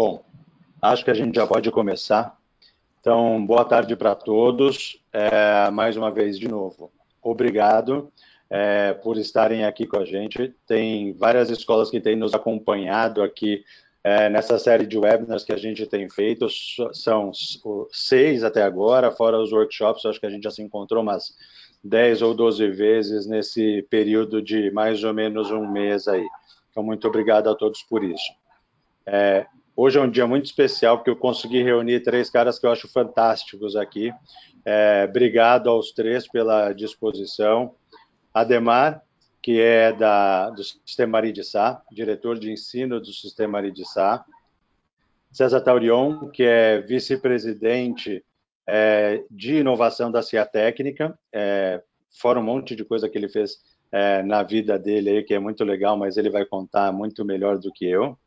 Bom, acho que a gente já pode começar. Então, boa tarde para todos. É, mais uma vez, de novo, obrigado é, por estarem aqui com a gente. Tem várias escolas que têm nos acompanhado aqui é, nessa série de webinars que a gente tem feito. São seis até agora, fora os workshops, acho que a gente já se encontrou umas 10 ou 12 vezes nesse período de mais ou menos um mês aí. Então, muito obrigado a todos por isso. É, hoje é um dia muito especial, porque eu consegui reunir três caras que eu acho fantásticos aqui. É, obrigado aos três pela disposição. Ademar, que é da, do Sistema Aridissá, diretor de ensino do Sistema Aridissá. César Taurion, que é vice-presidente é, de inovação da CIA Técnica, é, fora um monte de coisa que ele fez é, na vida dele aí, que é muito legal, mas ele vai contar muito melhor do que eu.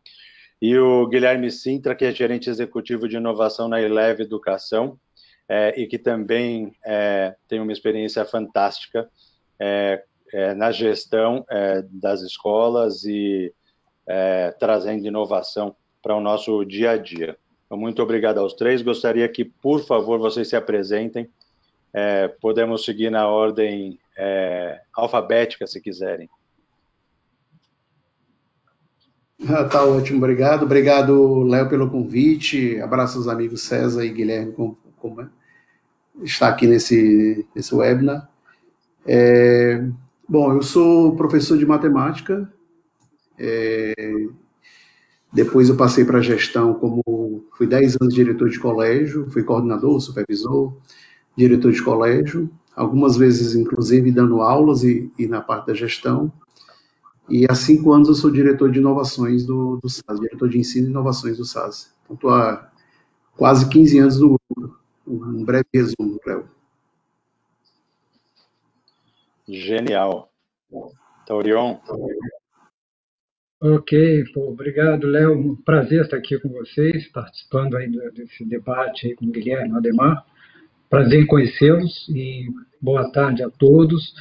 E o Guilherme Sintra, que é gerente executivo de inovação na Eleve Educação, é, e que também é, tem uma experiência fantástica é, é, na gestão das escolas e trazendo inovação para o nosso dia a dia. Então, muito obrigado aos três. Gostaria que, por favor, vocês se apresentem. É, podemos seguir na ordem é, alfabética, se quiserem. Ah, tá ótimo, obrigado. Obrigado, Léo, pelo convite. Abraço aos amigos César e Guilherme, como, como é, está aqui nesse, nesse webinar. É, bom, eu sou professor de matemática, é, depois eu passei para a gestão como fui 10 anos diretor de colégio, fui coordenador, supervisor, diretor de colégio, algumas vezes inclusive dando aulas e, e na parte da gestão. E há cinco anos eu sou diretor de inovações do, do SAS, diretor de ensino e inovações do SAS. Então estou há quase 15 anos no grupo. Um breve resumo, Léo. Genial. Taurion. Ok, pô, obrigado, Léo. Um prazer estar aqui com vocês, participando aí desse debate aí com o Guilherme Ademar. Prazer em conhecê-los e boa tarde a todos.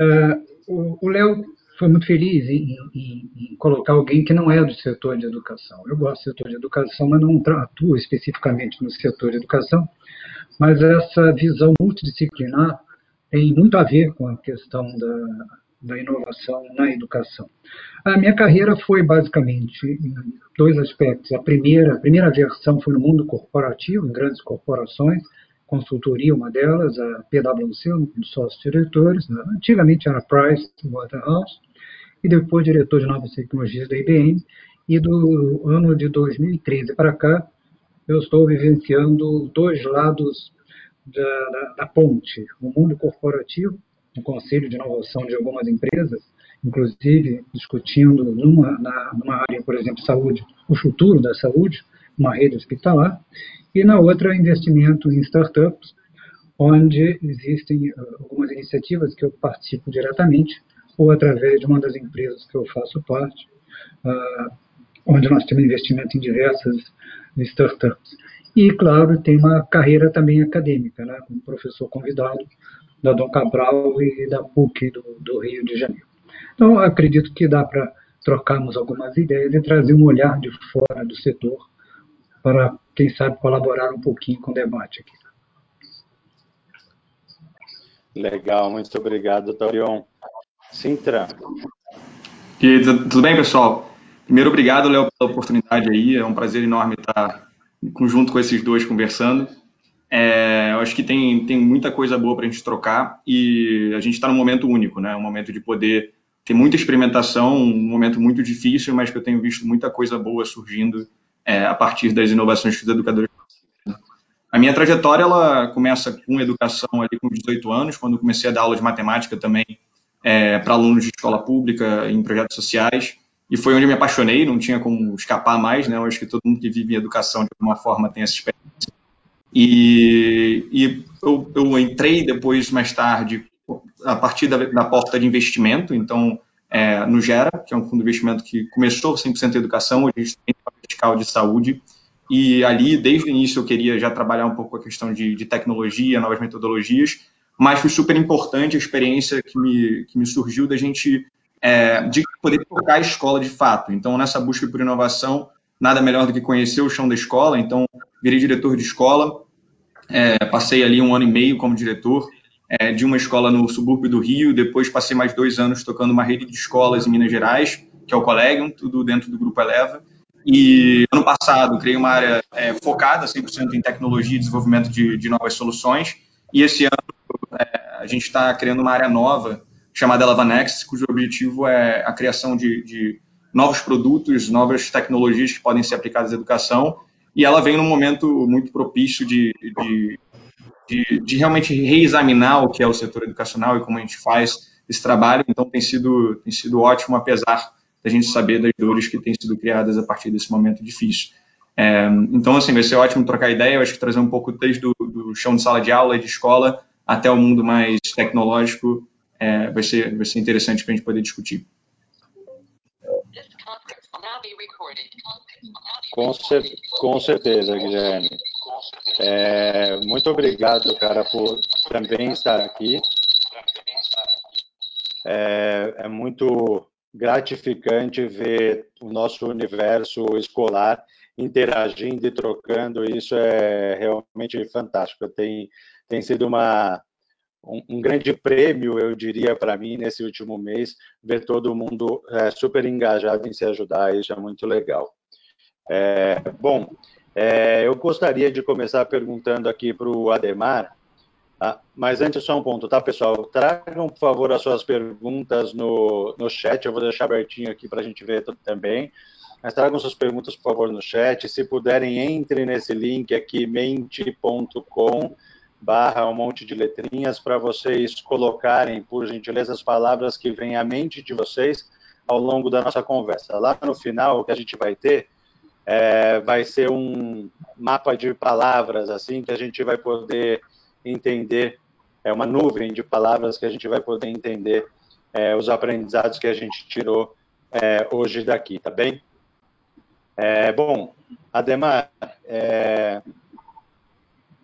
Uh, o Léo foi muito feliz em, em, em, colocar alguém que não é do setor de educação. Eu gosto do setor de educação, mas não atuo especificamente no setor de educação. Mas essa visão multidisciplinar tem muito a ver com a questão da, da inovação na educação. A minha carreira foi basicamente em dois aspectos. A primeira, a primeira versão foi no mundo corporativo, em grandes corporações, consultoria uma delas, a PwC, um dos sócios diretores, né? antigamente era Price Waterhouse, e depois diretor de novas tecnologias da IBM, e do ano de 2013 para cá, eu estou vivenciando dois lados da, da, da ponte, o mundo corporativo no Conselho de Inovação de algumas empresas, inclusive discutindo numa, na, numa área, por exemplo, saúde, o futuro da saúde, uma rede hospitalar, e na outra, investimento em startups, onde existem uh, algumas iniciativas que eu participo diretamente, ou através de uma das empresas que eu faço parte, uh, onde nós temos investimento em diversas startups. E, claro, tem uma carreira também acadêmica, né, como professor convidado da Dom Cabral e da PUC do, do Rio de Janeiro. Então, acredito que dá para trocarmos algumas ideias e trazer um olhar de fora do setor para, quem sabe, colaborar um pouquinho com o debate aqui. Legal, muito obrigado, Torion. Sintra. E, tudo bem, pessoal? Primeiro, obrigado, Léo, pela oportunidade aí. É um prazer enorme estar junto com esses dois conversando. É, eu acho que tem, tem muita coisa boa para a gente trocar e a gente está num momento único, né? Um momento de poder ter muita experimentação, um momento muito difícil, mas que eu tenho visto muita coisa boa surgindo é, a partir das inovações que os educadores a minha trajetória ela começa com educação ali com 18 anos, quando comecei a dar aula de matemática também é, para alunos de escola pública em projetos sociais, e foi onde eu me apaixonei, não tinha como escapar mais, né? Eu acho que todo mundo que vive em educação de alguma forma tem essa experiência. E, e eu, eu, entrei depois, mais tarde, a partir da, da porta de investimento, então, é, no Gera, que é um fundo de investimento que começou 100% educação, hoje a gente tem uma vertical de saúde, e ali, desde o início, eu queria já trabalhar um pouco a questão de, de tecnologia, novas metodologias, mas foi super importante a experiência que me, que me surgiu da gente, é, de poder tocar a escola de fato. Então, nessa busca por inovação, nada melhor do que conhecer o chão da escola, então virei diretor de escola, é, passei ali um ano e meio como diretor é, de uma escola no subúrbio do Rio, depois passei mais dois anos tocando uma rede de escolas em Minas Gerais, que é o Collegium, tudo dentro do Grupo Eleva, e ano passado criei uma área é, focada 100% em tecnologia e desenvolvimento de, de novas soluções, e esse ano é, a gente está criando uma área nova chamada Eleva Next, cujo objetivo é a criação de, de novos produtos, novas tecnologias que podem ser aplicadas à educação, e ela vem num momento muito propício de, de, de, de, realmente reexaminar o que é o setor educacional e como a gente faz esse trabalho. Então, tem sido, tem sido ótimo, apesar da gente saber das dores que têm sido criadas a partir desse momento difícil. É, então, assim, vai ser ótimo trocar ideia. Eu acho que trazer um pouco desde o do chão de sala de aula e de escola até o mundo mais tecnológico é, vai, ser, vai ser interessante para a gente poder discutir. Com, cer com certeza, Guilherme. É, muito obrigado, cara, por também estar aqui. É, é muito gratificante ver o nosso universo escolar interagindo e trocando. Isso é realmente fantástico. Tem, tem sido uma, um, um grande prêmio, eu diria, para mim, nesse último mês, ver todo mundo é, super engajado em se ajudar. Isso é muito legal. É, bom, é, eu gostaria de começar perguntando aqui para o Ademar, tá? mas antes só um ponto, tá, pessoal? Tragam, por favor, as suas perguntas no, no chat, eu vou deixar abertinho aqui para a gente ver também. Mas tragam suas perguntas, por favor, no chat. Se puderem, entre nesse link aqui, mente.com barra um monte de letrinhas para vocês colocarem, por gentileza, as palavras que vêm à mente de vocês ao longo da nossa conversa. Lá no final, o que a gente vai ter é, vai ser um mapa de palavras, assim, que a gente vai poder entender, é uma nuvem de palavras que a gente vai poder entender é, os aprendizados que a gente tirou é, hoje daqui, tá bem? É, bom, Ademar, é,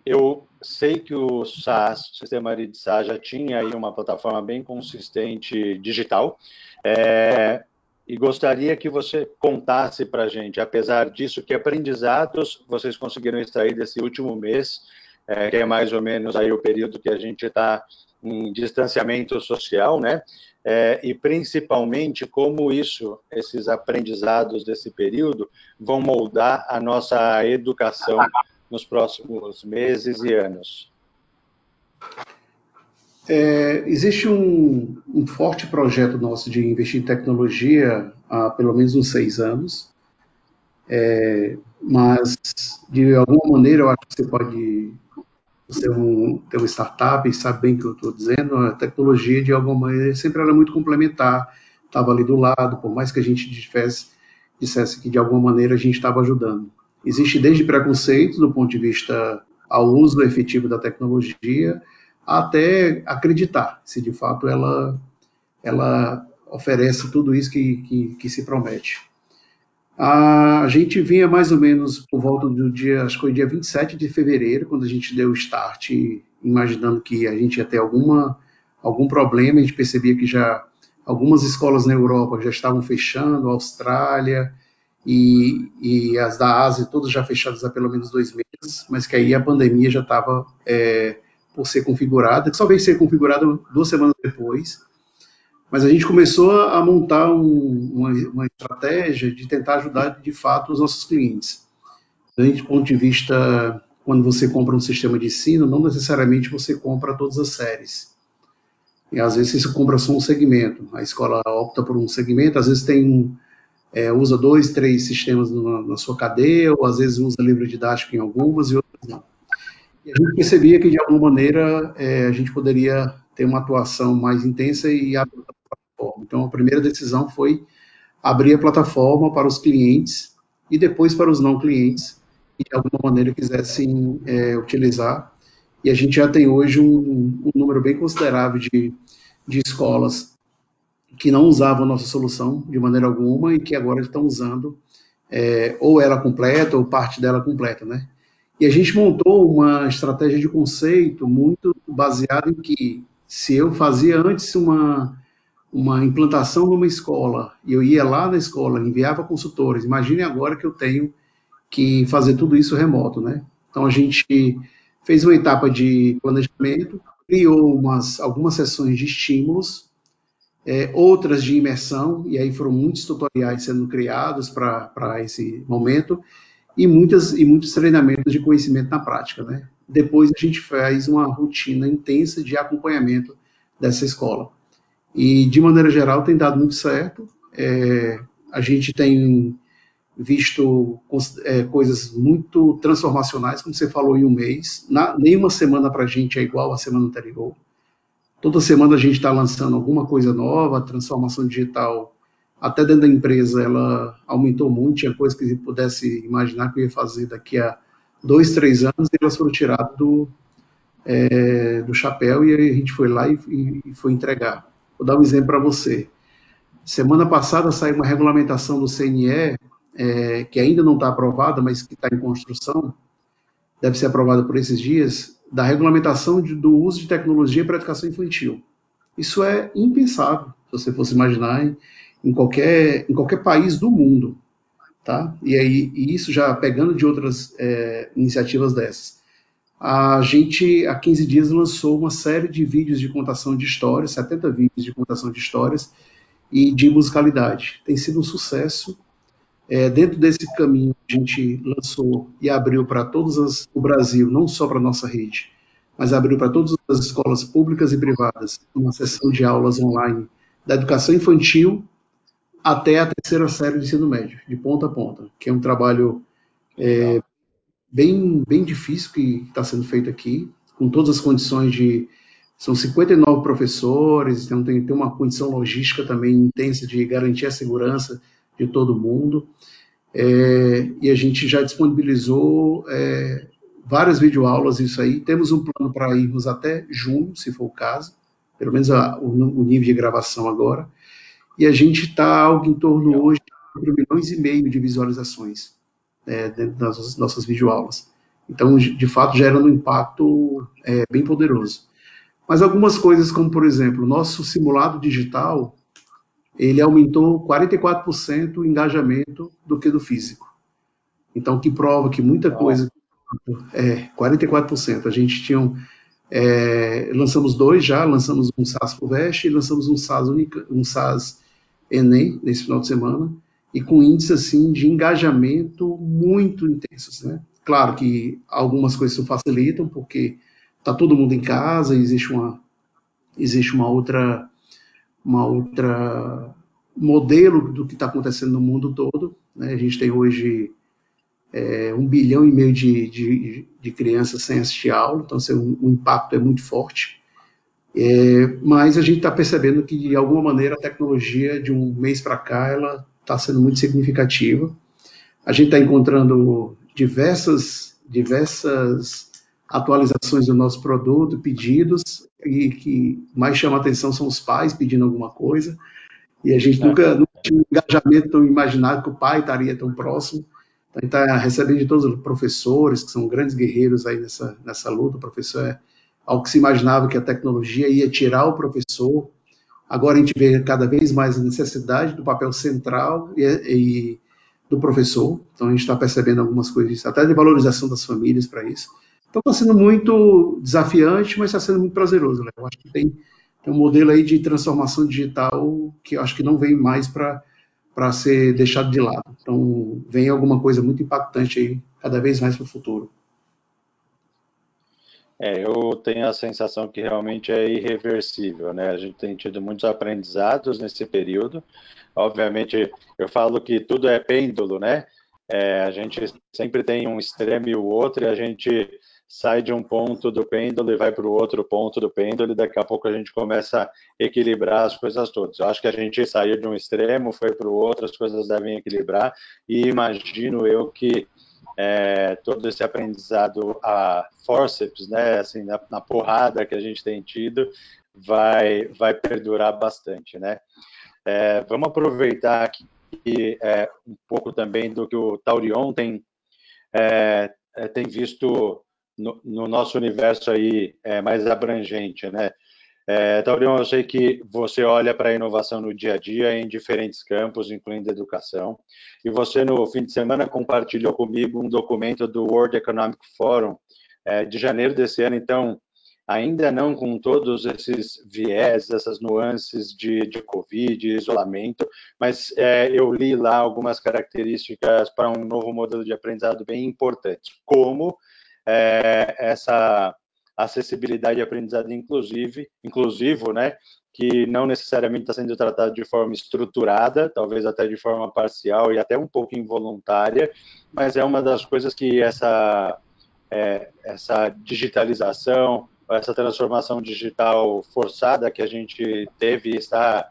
eu sei que o SaaS, o Sistema de SaaS, já tinha aí uma plataforma bem consistente digital, é, e gostaria que você contasse para a gente, apesar disso, que aprendizados vocês conseguiram extrair desse último mês, é, que é mais ou menos aí o período que a gente está em distanciamento social, né? É, e principalmente como isso, esses aprendizados desse período, vão moldar a nossa educação nos próximos meses e anos? É, existe um, um, forte projeto nosso de investir em tecnologia há pelo menos uns seis anos, é, mas de alguma maneira eu acho que você pode ser um, ter uma startup e sabe bem o que eu estou dizendo, a tecnologia de alguma maneira sempre era muito complementar, estava ali do lado, por mais que a gente dissesse que de alguma maneira a gente estava ajudando. Existe desde preconceito do ponto de vista ao uso efetivo da tecnologia, até acreditar se de fato ela, ela oferece tudo isso que, que, que se promete. A gente vinha mais ou menos por volta do dia, acho que foi dia 27 de fevereiro, quando a gente deu o start, imaginando que a gente ia ter alguma, algum problema, a gente percebia que já algumas escolas na Europa já estavam fechando, Austrália, e, e as da Ásia todas já fechadas há pelo menos dois meses, mas que aí a pandemia já estava é, por ser configurada, que só veio ser configurada duas semanas depois, mas a gente começou a montar um, uma, uma, estratégia de tentar ajudar de fato os nossos clientes. Desde o ponto de vista, quando você compra um sistema de ensino, não necessariamente você compra todas as séries. E às vezes você compra só um segmento. A escola opta por um segmento, às vezes tem um, é, usa dois, três sistemas na, na, sua cadeia, ou às vezes usa livro didático em algumas e outras não. E a gente percebia que, de alguma maneira, é, a gente poderia ter uma atuação mais intensa e abrir a plataforma. Então, a primeira decisão foi abrir a plataforma para os clientes e depois para os não clientes, que de alguma maneira quisessem é, utilizar. E a gente já tem hoje um, um número bem considerável de, de escolas que não usavam a nossa solução de maneira alguma e que agora estão usando é, ou ela completa ou parte dela completa, né? E a gente montou uma estratégia de conceito muito baseada em que se eu fazia antes uma, uma implantação numa escola, e eu ia lá na escola, enviava consultores. Imagine agora que eu tenho que fazer tudo isso remoto, né? Então a gente fez uma etapa de planejamento, criou umas, algumas sessões de estímulos, é, outras de imersão, e aí foram muitos tutoriais sendo criados para esse momento, e, muitas, e muitos treinamentos de conhecimento na prática. Né? Depois a gente faz uma rotina intensa de acompanhamento dessa escola. E, de maneira geral, tem dado muito certo. É, a gente tem visto é, coisas muito transformacionais, como você falou, em um mês. Na, nenhuma semana para a gente é igual à semana anterior. Toda semana a gente está lançando alguma coisa nova, a transformação digital, até dentro da empresa, ela aumentou muito. Tinha coisas que gente pudesse imaginar que eu ia fazer daqui a dois, três anos, e elas foram tiradas do, é, do chapéu e a gente foi lá e, e foi entregar. Vou dar um exemplo para você. Semana passada saiu uma regulamentação do CNE é, que ainda não está aprovada, mas que está em construção, deve ser aprovada por esses dias, da regulamentação de, do uso de tecnologia para educação infantil. Isso é impensável, se você fosse imaginar, em, em, qualquer, em qualquer país do mundo. Tá? E, aí, e isso já pegando de outras é, iniciativas dessas. A gente, há 15 dias, lançou uma série de vídeos de contação de histórias, 70 vídeos de contação de histórias e de musicalidade. Tem sido um sucesso é, dentro desse caminho, a gente lançou e abriu para todas as, o Brasil, não só para nossa rede, mas abriu para todas as escolas públicas e privadas uma sessão de aulas online da educação infantil até a terceira série do ensino médio, de ponta a ponta, que é um trabalho é, bem, bem difícil que está sendo feito aqui, com todas as condições de. São 59 professores, então tem, tem uma condição logística também intensa de garantir a segurança de todo mundo. É, e a gente já disponibilizou é, várias videoaulas, isso aí. Temos um plano para irmos até junho, se for o caso, pelo menos a, o, o, nível de gravação agora. E a gente está algo em torno hoje de 4 milhões e meio de visualizações é, dentro das nossas videoaulas. Então, de fato, gera um impacto é, bem poderoso. Mas algumas coisas, como por exemplo, nosso simulado digital, ele aumentou 44% o engajamento do que do físico. Então, que prova que muita coisa. É, 44%. A gente tinha. É, lançamos dois já, lançamos um SAS FUVEST e lançamos um SAS, Unica, um SAS Enem nesse final de semana, e com índice assim, de engajamento muito intensos. Né? Claro que algumas coisas se facilitam, porque está todo mundo em casa, existe uma, existe uma outra uma outra modelo do que está acontecendo no mundo todo. Né? A gente tem hoje é, um bilhão e meio de, de, de, crianças sem assistir aula, então assim, o, impacto é muito forte. É, mas a gente está percebendo que, de alguma maneira, a tecnologia, de um mês para cá, ela está sendo muito significativa. A gente está encontrando diversas, diversas atualizações do nosso produto, pedidos, e que mais chama atenção são os pais pedindo alguma coisa, e a gente é. nunca, nunca tinha um engajamento tão imaginado que o pai estaria tão próximo. Então, está recebendo de todos os professores, que são grandes guerreiros aí nessa, nessa luta. O professor é algo que se imaginava que a tecnologia ia tirar o professor. Agora a gente vê cada vez mais a necessidade do papel central e, e do professor. Então a gente está percebendo algumas coisas, até de valorização das famílias para isso. Então está sendo muito desafiante, mas está sendo muito prazeroso. Né? Eu acho que tem, tem um modelo aí de transformação digital que acho que não vem mais para para ser deixado de lado. Então, vem alguma coisa muito impactante aí, cada vez mais para o futuro. É, eu tenho a sensação que realmente é irreversível, né? A gente tem tido muitos aprendizados nesse período. Obviamente, eu falo que tudo é pêndulo, né? É, a gente sempre tem um extremo e o outro, e a gente sai de um ponto do pêndulo e vai para o outro ponto do pêndulo, e daqui a pouco a gente começa a equilibrar as coisas todas. Eu acho que a gente saiu de um extremo, foi para o outro, as coisas devem equilibrar, e imagino eu que é, todo esse aprendizado a forceps, né, assim, na, na, porrada que a gente tem tido, vai, vai perdurar bastante, né. É, vamos aproveitar aqui é, um pouco também do que o Taurion tem, é, é, tem visto no, no nosso universo aí é, mais abrangente, né? É, Taurion, eu sei que você olha para a inovação no dia a dia em diferentes campos, incluindo educação, e você no fim de semana compartilhou comigo um documento do World Economic Forum é, de janeiro desse ano, então ainda não com todos esses viés, essas nuances de, de Covid, isolamento, mas é, eu li lá algumas características para um novo modelo de aprendizado bem importantes, como é, essa acessibilidade de aprendizado inclusive, inclusivo, né, que não necessariamente está sendo tratado de forma estruturada, talvez até de forma parcial e até um pouco involuntária, mas é uma das coisas que essa, é, essa digitalização, essa transformação digital forçada que a gente teve e está,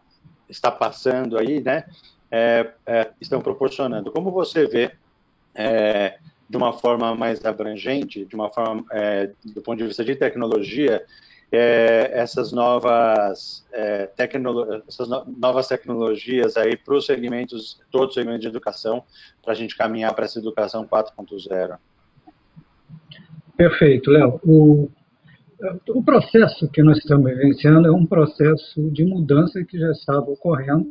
está passando aí, né, é, é, estão proporcionando. Como você vê é, de uma forma mais abrangente, de uma forma é, do ponto de vista de tecnologia, é, essas novas é, essas no, novas tecnologias aí para os segmentos, todos os segmentos de educação, para a gente caminhar para essa educação 4.0. Perfeito, Léo. O, o processo que nós estamos vivenciando é um processo de mudança que já estava ocorrendo.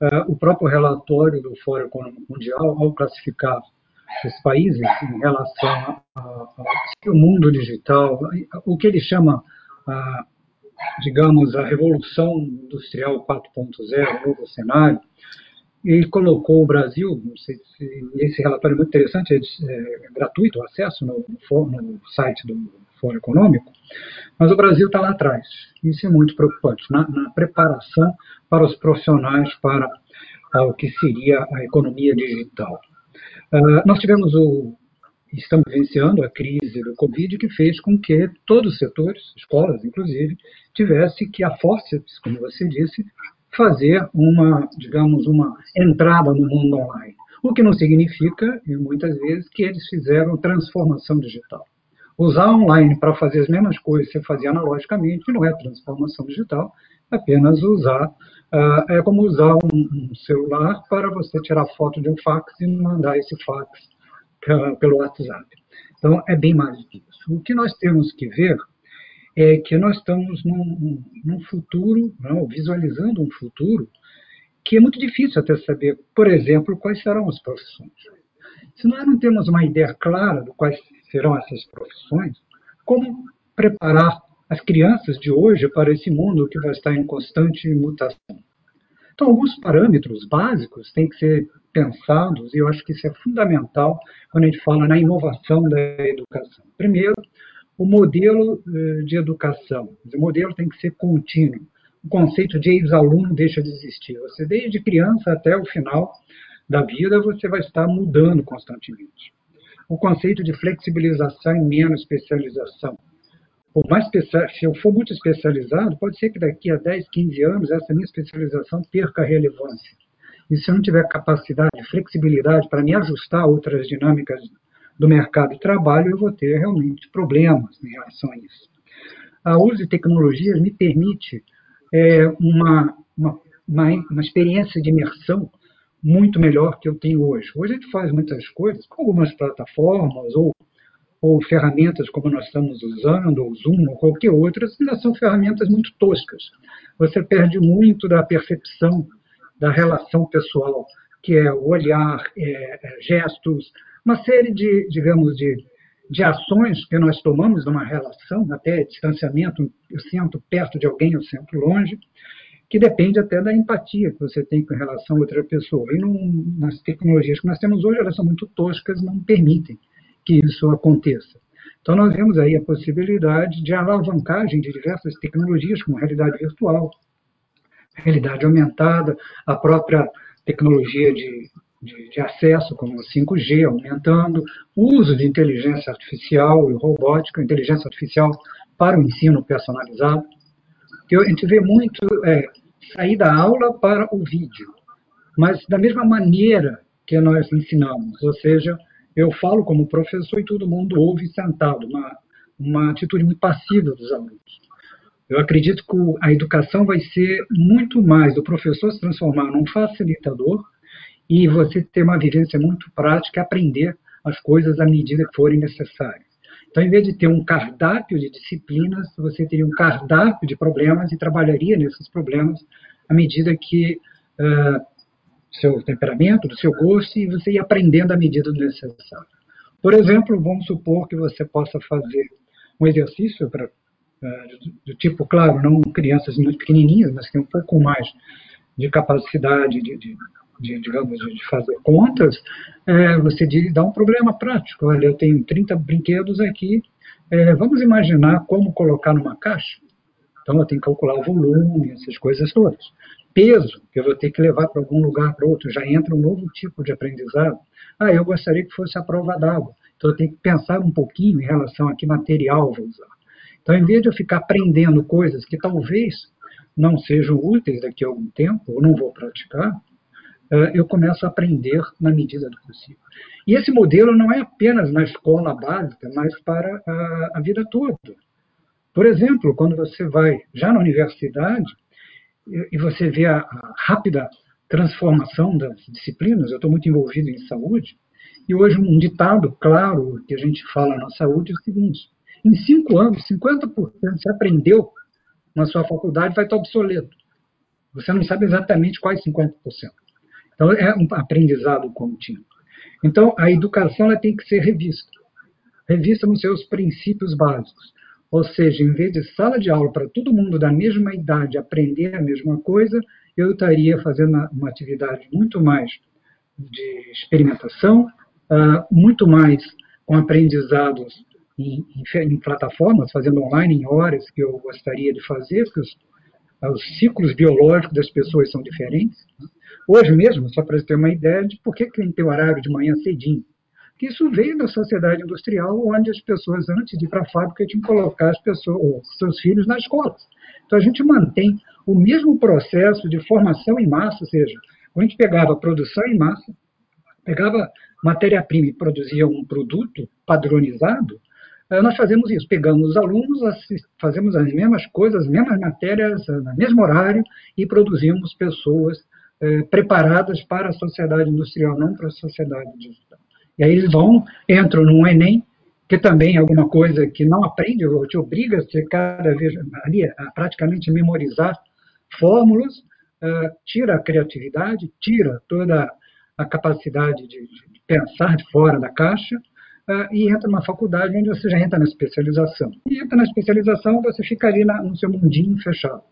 É, o próprio relatório do Fórum Econômico Mundial, ao classificar os países em relação ao mundo digital, o que ele chama, digamos, a revolução industrial 4.0, novo cenário, e colocou o Brasil, se, esse relatório é muito interessante, é, é gratuito o acesso no, no, site do Fórum Econômico, mas o Brasil está lá atrás. Isso é muito preocupante, na, na preparação para os profissionais para o que seria a economia digital. Uh, nós tivemos o. Estamos vivenciando a crise do Covid, que fez com que todos os setores, escolas inclusive, tivesse que, a forceps, como você disse, fazer uma, digamos, uma entrada no mundo online. O que não significa, muitas vezes, que eles fizeram transformação digital. Usar online para fazer as mesmas coisas que você fazia analogicamente não é transformação digital, apenas usar Uh, é como usar um, um, celular para você tirar foto de um fax e mandar esse fax pelo WhatsApp. Então, é bem mais do que isso. O que nós temos que ver é que nós estamos num, num futuro, não, visualizando um futuro, que é muito difícil até saber, por exemplo, quais serão as profissões. Se nós não temos uma ideia clara de quais serão essas profissões, como preparar as crianças de hoje para esse mundo que vai estar em constante mutação. Então, alguns parâmetros básicos têm que ser pensados, e eu acho que isso é fundamental quando a gente fala na inovação da educação. Primeiro, o modelo eh, de educação. O modelo tem que ser contínuo. O conceito de ex-aluno deixa de existir. Você, desde criança até o final da vida, você vai estar mudando constantemente. O conceito de flexibilização e menos especialização por mais se eu for muito especializado, pode ser que daqui a 10, 15 anos essa minha especialização perca relevância. E se eu não tiver capacidade, flexibilidade para me ajustar a outras dinâmicas do mercado de trabalho, eu vou ter realmente problemas em relação a isso. A uso de tecnologias me permite é, uma, uma, uma, experiência de imersão muito melhor que eu tenho hoje. Hoje a gente faz muitas coisas com algumas plataformas ou ou ferramentas como nós estamos usando, ou Zoom, ou qualquer outra, ainda são ferramentas muito toscas. Você perde muito da percepção da relação pessoal, que é o olhar, é, é, gestos, uma série de, digamos, de, de ações que nós tomamos numa relação, até distanciamento, eu sinto perto de alguém, eu sinto longe, que depende até da empatia que você tem com relação a outra pessoa. E nas tecnologias que nós temos hoje, elas são muito toscas, não permitem que isso aconteça. Então, nós vemos aí a possibilidade de alavancagem de diversas tecnologias, como realidade virtual, realidade aumentada, a própria tecnologia de, de, de acesso, como o 5G, aumentando, o uso de inteligência artificial e robótica, inteligência artificial para o ensino personalizado. Que a gente vê muito é, sair da aula para o vídeo, mas da mesma maneira que nós ensinamos, ou seja, eu falo como professor e todo mundo ouve sentado, uma, uma atitude muito passiva dos alunos. Eu acredito que a educação vai ser muito mais do professor se transformar num facilitador e você ter uma vivência muito prática, aprender as coisas à medida que forem necessárias. Então, em vez de ter um cardápio de disciplinas, você teria um cardápio de problemas e trabalharia nesses problemas à medida que uh, seu temperamento, do seu gosto, e você ia aprendendo à medida do necessário. Por exemplo, vamos supor que você possa fazer um exercício para do tipo, claro, não crianças muito pequenininhas, mas que um pouco mais de capacidade de, de, de digamos, de fazer contas, é, você dá um problema prático. Olha, eu tenho 30 brinquedos aqui, é, vamos imaginar como colocar numa caixa. Então, eu tenho que calcular o volume, essas coisas todas. Peso, que eu vou ter que levar para algum lugar para outro, já entra um novo tipo de aprendizado. Ah, eu gostaria que fosse a prova d'água. Então, eu tenho que pensar um pouquinho em relação a que material vou usar. Então, em vez de eu ficar aprendendo coisas que talvez não sejam úteis daqui a algum tempo, ou não vou praticar, eh, eu começo a aprender na medida do possível. E esse modelo não é apenas na escola básica, mas para a, vida toda. Por exemplo, quando você vai já na universidade e você vê a, rápida transformação das disciplinas, eu estou muito envolvido em saúde, e hoje um ditado claro que a gente fala na saúde é o seguinte: em cinco anos, 50% você aprendeu na sua faculdade vai estar obsoleto. Você não sabe exatamente quais 50%. Então, é um aprendizado contínuo. Então, a educação ela tem que ser revista. Revista nos seus princípios básicos. Ou seja, em vez de sala de aula para todo mundo da mesma idade aprender a mesma coisa, eu estaria fazendo uma atividade muito mais de experimentação, ah, muito mais com aprendizados em, em, em, plataformas, fazendo online em horas que eu gostaria de fazer, porque os, os ciclos biológicos das pessoas são diferentes. Né? Hoje mesmo, só para ter uma ideia de por que tem que ter horário de manhã cedinho. Que isso veio da sociedade industrial, onde as pessoas, antes de ir para a fábrica, tinham que colocar as pessoas, seus filhos na escola. Então, a gente mantém o mesmo processo de formação em massa, ou seja, a gente pegava produção em massa, pegava matéria-prima e produzia um produto padronizado, eh, nós fazemos isso, pegamos os alunos, fazemos as mesmas coisas, as mesmas matérias, eh, no mesmo horário, e produzimos pessoas eh, preparadas para a sociedade industrial, não para a sociedade digital. E aí eles vão, entram no Enem, que também é alguma coisa que não aprende, ou te obriga a cada vez, ali, a praticamente memorizar fórmulas, tira a criatividade, tira toda a capacidade de, de pensar de fora da caixa, uh, e entra numa faculdade onde você já entra na especialização. E entra na especialização, você fica ali na, no seu mundinho fechado.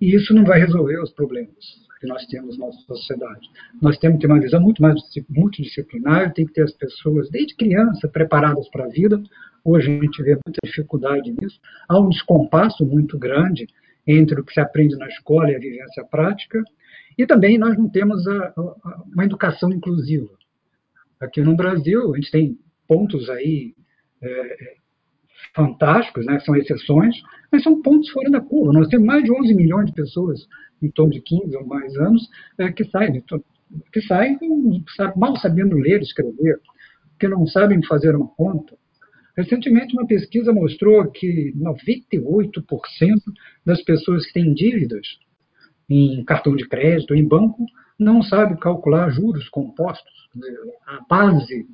E isso não vai resolver os problemas que nós temos na nossa sociedade. Nós temos que ter uma visão muito mais multidisciplinar, tem que ter as pessoas, desde criança, preparadas para a vida. Hoje a gente vê muita dificuldade nisso. Há um descompasso muito grande entre o que se aprende na escola e a vivência prática. E também nós não temos a, a, uma educação inclusiva. Aqui no Brasil, a gente tem pontos aí é, fantásticos, né, são exceções, mas são pontos fora da curva. Nós temos mais de 11 milhões de pessoas, em torno de 15 ou mais anos, é, que saem, que saem mal sabendo ler escrever, que não sabem fazer uma conta. Recentemente, uma pesquisa mostrou que 98% das pessoas que têm dívidas em cartão de crédito, em banco, não sabe calcular juros compostos. A base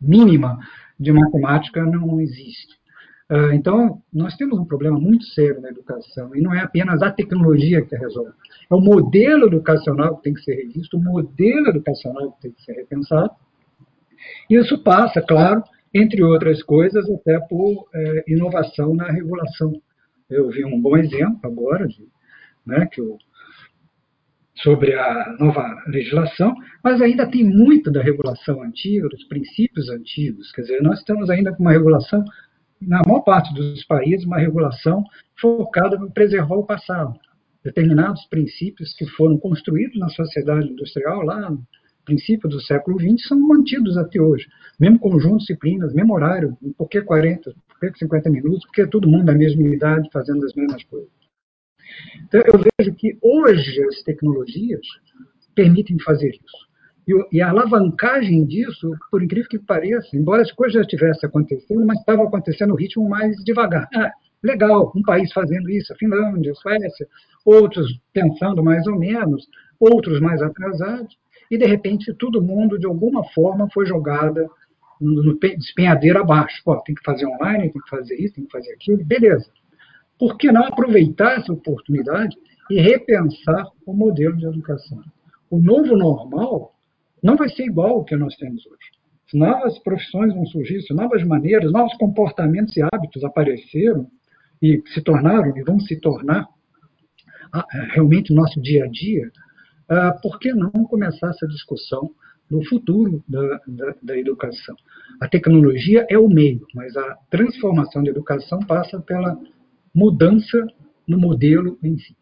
mínima de matemática não existe. Ah, então, nós temos um problema muito sério na educação, e não é apenas a tecnologia que resolve. É o modelo educacional que tem que ser revisto, o modelo educacional que tem que ser repensado. E isso passa, claro, entre outras coisas, até por é, inovação na regulação. Eu vi um bom exemplo agora, de, né, que o sobre a nova legislação, mas ainda tem muito da regulação antiga, dos princípios antigos. Quer dizer, nós estamos ainda com uma regulação, na maior parte dos países, uma regulação focada em preservar o passado. Determinados princípios que foram construídos na sociedade industrial lá no princípio do século XX são mantidos até hoje. Mesmo conjunto de disciplinas, mesmo horário, por que 40, por que 50 minutos, porque todo mundo da mesma idade fazendo as mesmas coisas. Então, eu vejo que hoje as tecnologias permitem fazer isso. E, a alavancagem disso, por incrível que pareça, embora as coisas já estivessem acontecendo, mas estava acontecendo no ritmo mais devagar. Ah, legal, um país fazendo isso, a Finlândia, a Suécia, outros pensando mais ou menos, outros mais atrasados, e de repente todo mundo, de alguma forma, foi jogada no despenhadeiro abaixo. Pô, tem que fazer online, tem que fazer isso, tem que fazer aquilo, beleza. Por que não aproveitar essa oportunidade e repensar o modelo de educação? O novo normal não vai ser igual ao que nós temos hoje. Novas profissões vão surgir, novas maneiras, novos comportamentos e hábitos apareceram e se tornaram e vão se tornar ah, realmente nosso dia a dia, ah, por que não começar essa discussão do futuro da, da, da, educação? A tecnologia é o meio, mas a transformação da educação passa pela mudança no modelo em si.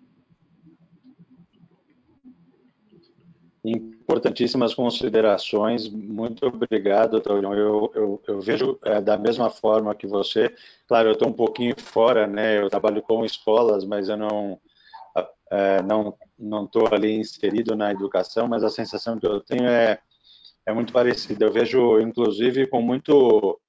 Importantíssimas considerações, muito obrigado, Taurion. Eu, eu, eu, vejo é, da mesma forma que você. Claro, eu estou um pouquinho fora, né? Eu trabalho com escolas, mas eu não é, não não estou ali inserido na educação, mas a sensação que eu tenho é é muito parecida. Eu vejo, inclusive, com muito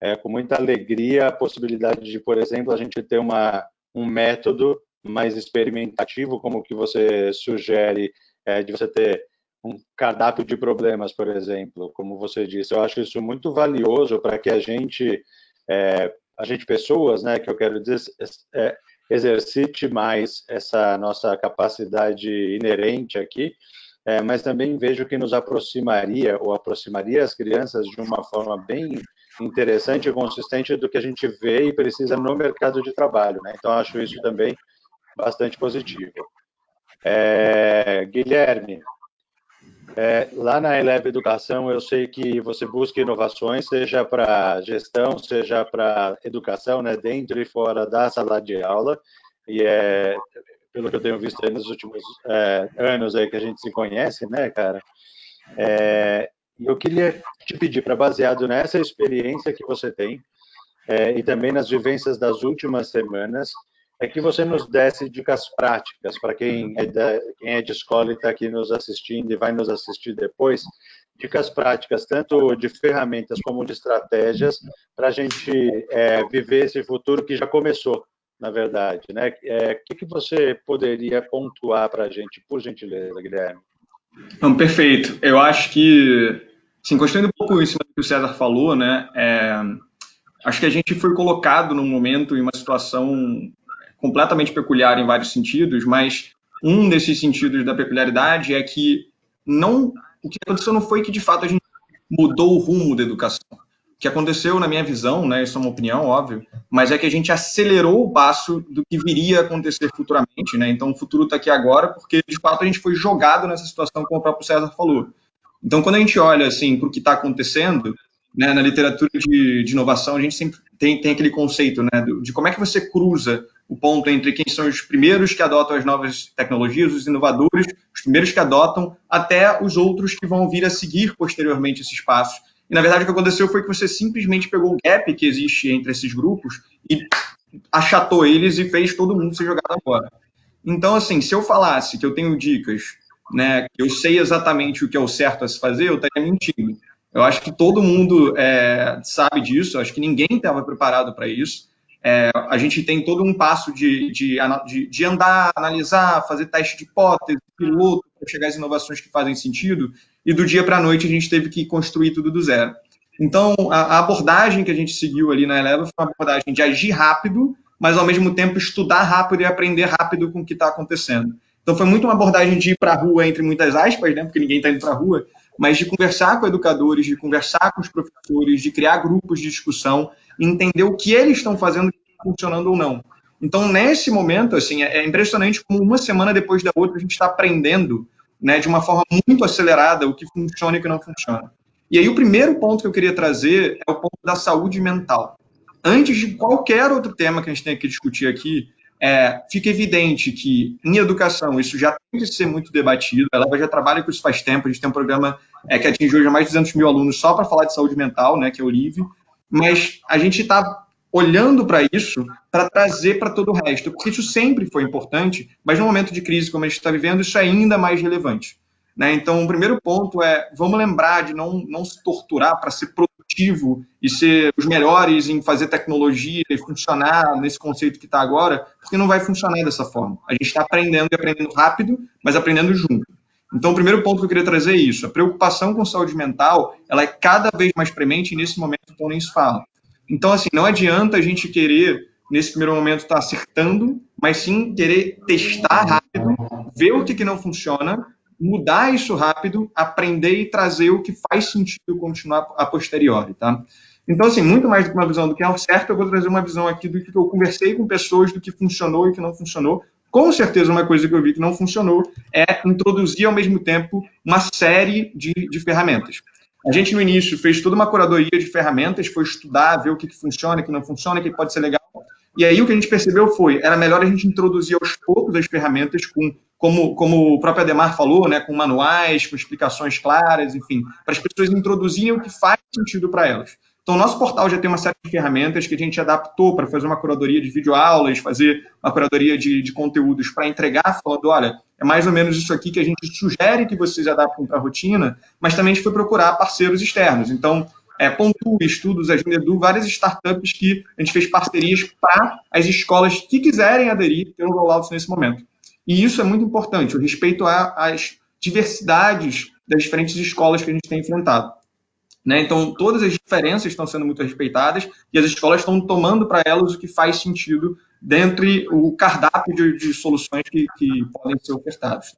é, com muita alegria a possibilidade de, por exemplo, a gente ter uma um método mais experimentativo, como o que você sugere, é, de você ter um cardápio de problemas, por exemplo, como você disse. Eu acho isso muito valioso para que a gente, é, a gente pessoas, né, que eu quero dizer, é, exercite mais essa nossa capacidade inerente aqui, é, mas também vejo que nos aproximaria ou aproximaria as crianças de uma forma bem interessante e consistente do que a gente vê e precisa no mercado de trabalho. Né? Então, acho isso também bastante positivo. É, Guilherme, é, lá na Eleve Educação, eu sei que você busca inovações, seja para gestão, seja para educação, né, dentro e fora da sala de aula. E é, pelo que eu tenho visto nos últimos é, anos aí que a gente se conhece, né, cara? É, eu queria te pedir para, baseado nessa experiência que você tem é, e também nas vivências das últimas semanas, é que você nos desse dicas práticas para quem, é quem é de escola e está aqui nos assistindo e vai nos assistir depois, dicas práticas, tanto de ferramentas como de estratégias, para a gente é, viver esse futuro que já começou, na verdade. Né? O é, que, que você poderia pontuar para a gente, por gentileza, Guilherme? Não, perfeito. Eu acho que, assim, construindo um pouco em cima do que o César falou, né, é, acho que a gente foi colocado num momento, em uma situação completamente peculiar em vários sentidos, mas um desses sentidos da peculiaridade é que não o que aconteceu não foi que de fato a gente mudou o rumo da educação. O que aconteceu, na minha visão, né, isso é uma opinião, óbvio, mas é que a gente acelerou o passo do que viria a acontecer futuramente. Né? Então, o futuro está aqui agora, porque de fato a gente foi jogado nessa situação, como o próprio César falou. Então, quando a gente olha assim para o que está acontecendo, né, na literatura de, de, inovação, a gente sempre tem, tem aquele conceito né, de como é que você cruza o ponto entre quem são os primeiros que adotam as novas tecnologias, os inovadores, os primeiros que adotam, até os outros que vão vir a seguir posteriormente esses passos. E, na verdade, o que aconteceu foi que você simplesmente pegou o gap que existe entre esses grupos e achatou eles e fez todo mundo ser jogado agora. Então, assim, se eu falasse que eu tenho dicas, né, que eu sei exatamente o que é o certo a se fazer, eu estaria mentindo. Eu acho que todo mundo é, sabe disso, acho que ninguém estava preparado para isso. É, a gente tem todo um passo de, de, de, andar, analisar, fazer teste de hipótese, piloto, para chegar às inovações que fazem sentido, e do dia para a noite a gente teve que construir tudo do zero. Então, a, a, abordagem que a gente seguiu ali na Eleva foi uma abordagem de agir rápido, mas ao mesmo tempo estudar rápido e aprender rápido com o que está acontecendo. Então, foi muito uma abordagem de ir para a rua, entre muitas aspas, né, porque ninguém está indo para a rua, mas de conversar com educadores, de conversar com os professores, de criar grupos de discussão, entender o que eles estão fazendo, funcionando ou não. Então, nesse momento, assim, é impressionante como uma semana depois da outra a gente está aprendendo, né, de uma forma muito acelerada o que funciona e o que não funciona. E aí o primeiro ponto que eu queria trazer é o ponto da saúde mental. Antes de qualquer outro tema que a gente tenha que discutir aqui, é, fica evidente que em educação isso já tem que ser muito debatido. A Leva já trabalha com isso faz tempo. A gente tem um programa é, que atingiu já mais de 200 mil alunos só para falar de saúde mental, né, que é o LIVE. Mas a gente está olhando para isso para trazer para todo o resto, porque isso sempre foi importante, mas no momento de crise como a gente está vivendo, isso é ainda mais relevante. Né? Então, o primeiro ponto é, vamos lembrar de não, não se torturar para ser e ser os melhores em fazer tecnologia e funcionar nesse conceito que está agora, porque não vai funcionar dessa forma. A gente está aprendendo e aprendendo rápido, mas aprendendo junto. Então, o primeiro ponto que eu queria trazer é isso. A preocupação com saúde mental, ela é cada vez mais premente nesse momento então nem se fala. Então, assim, não adianta a gente querer, nesse primeiro momento, estar tá acertando, mas sim querer testar rápido, ver o que, que não funciona, mudar isso rápido, aprender e trazer o que faz sentido continuar a posteriori, tá? Então, assim, muito mais do que uma visão do que é o certo, eu vou trazer uma visão aqui do que eu conversei com pessoas do que funcionou e que não funcionou. Com certeza, uma coisa que eu vi que não funcionou é introduzir ao mesmo tempo uma série de, de ferramentas. A gente, no início, fez toda uma curadoria de ferramentas, foi estudar, ver o que, que funciona, o que não funciona, o que pode ser legal. E aí o que a gente percebeu foi, era melhor a gente introduzir aos poucos as ferramentas com como, como o próprio Ademar falou, né, com manuais, com explicações claras, enfim, para as pessoas introduzirem o que faz sentido para elas. Então, nosso portal já tem uma série de ferramentas que a gente adaptou para fazer uma curadoria de videoaulas, fazer uma curadoria de, de conteúdos para entregar, falando, olha, é mais ou menos isso aqui que a gente sugere que vocês adaptem para a rotina, mas também a gente foi procurar parceiros externos. Então, é, Pontu, Estudos, Agenda Edu, várias startups que a gente fez parcerias para as escolas que quiserem aderir ter um rollout nesse momento. E isso é muito importante, o respeito às diversidades das diferentes escolas que a gente tem enfrentado. Né? Então, todas as diferenças estão sendo muito respeitadas e as escolas estão tomando para elas o que faz sentido dentre o cardápio de, de soluções que, que, podem ser ofertados.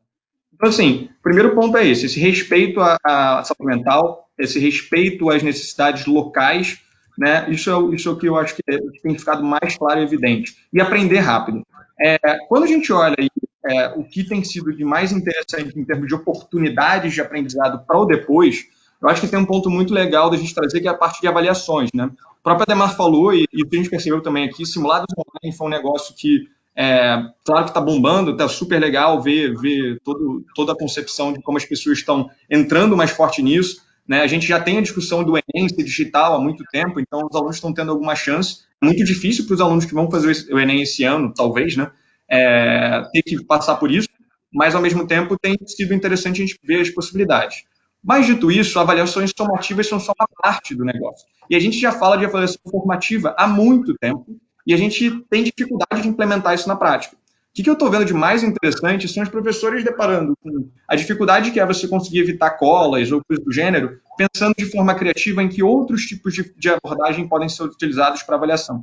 Então, assim, o primeiro ponto é esse, esse respeito à, à saúde mental, esse respeito às necessidades locais, né? Isso é, isso é o que eu acho que, é, que tem ficado mais claro e evidente. E aprender rápido. É, quando a gente olha aí, é, o que tem sido de mais interessante em termos de oportunidades de aprendizado para o depois, eu acho que tem um ponto muito legal da gente trazer, que é a parte de avaliações, né? O próprio Ademar falou, e, e a gente percebeu também aqui, simulados online foi um negócio que, é, claro que está bombando, está super legal ver, ver todo, toda a concepção de como as pessoas estão entrando mais forte nisso, né? A gente já tem a discussão do Enem ser digital há muito tempo, então os alunos estão tendo alguma chance. É muito difícil para os alunos que vão fazer o Enem esse ano, talvez, né? É, ter que passar por isso, mas ao mesmo tempo tem sido interessante a gente ver as possibilidades. Mas, dito isso, avaliações somativas são só uma parte do negócio. E a gente já fala de avaliação formativa há muito tempo e a gente tem dificuldade de implementar isso na prática. O que, eu estou vendo de mais interessante são os professores deparando com a dificuldade que é você conseguir evitar colas ou coisas do gênero, pensando de forma criativa em que outros tipos de, de abordagem podem ser utilizados para avaliação.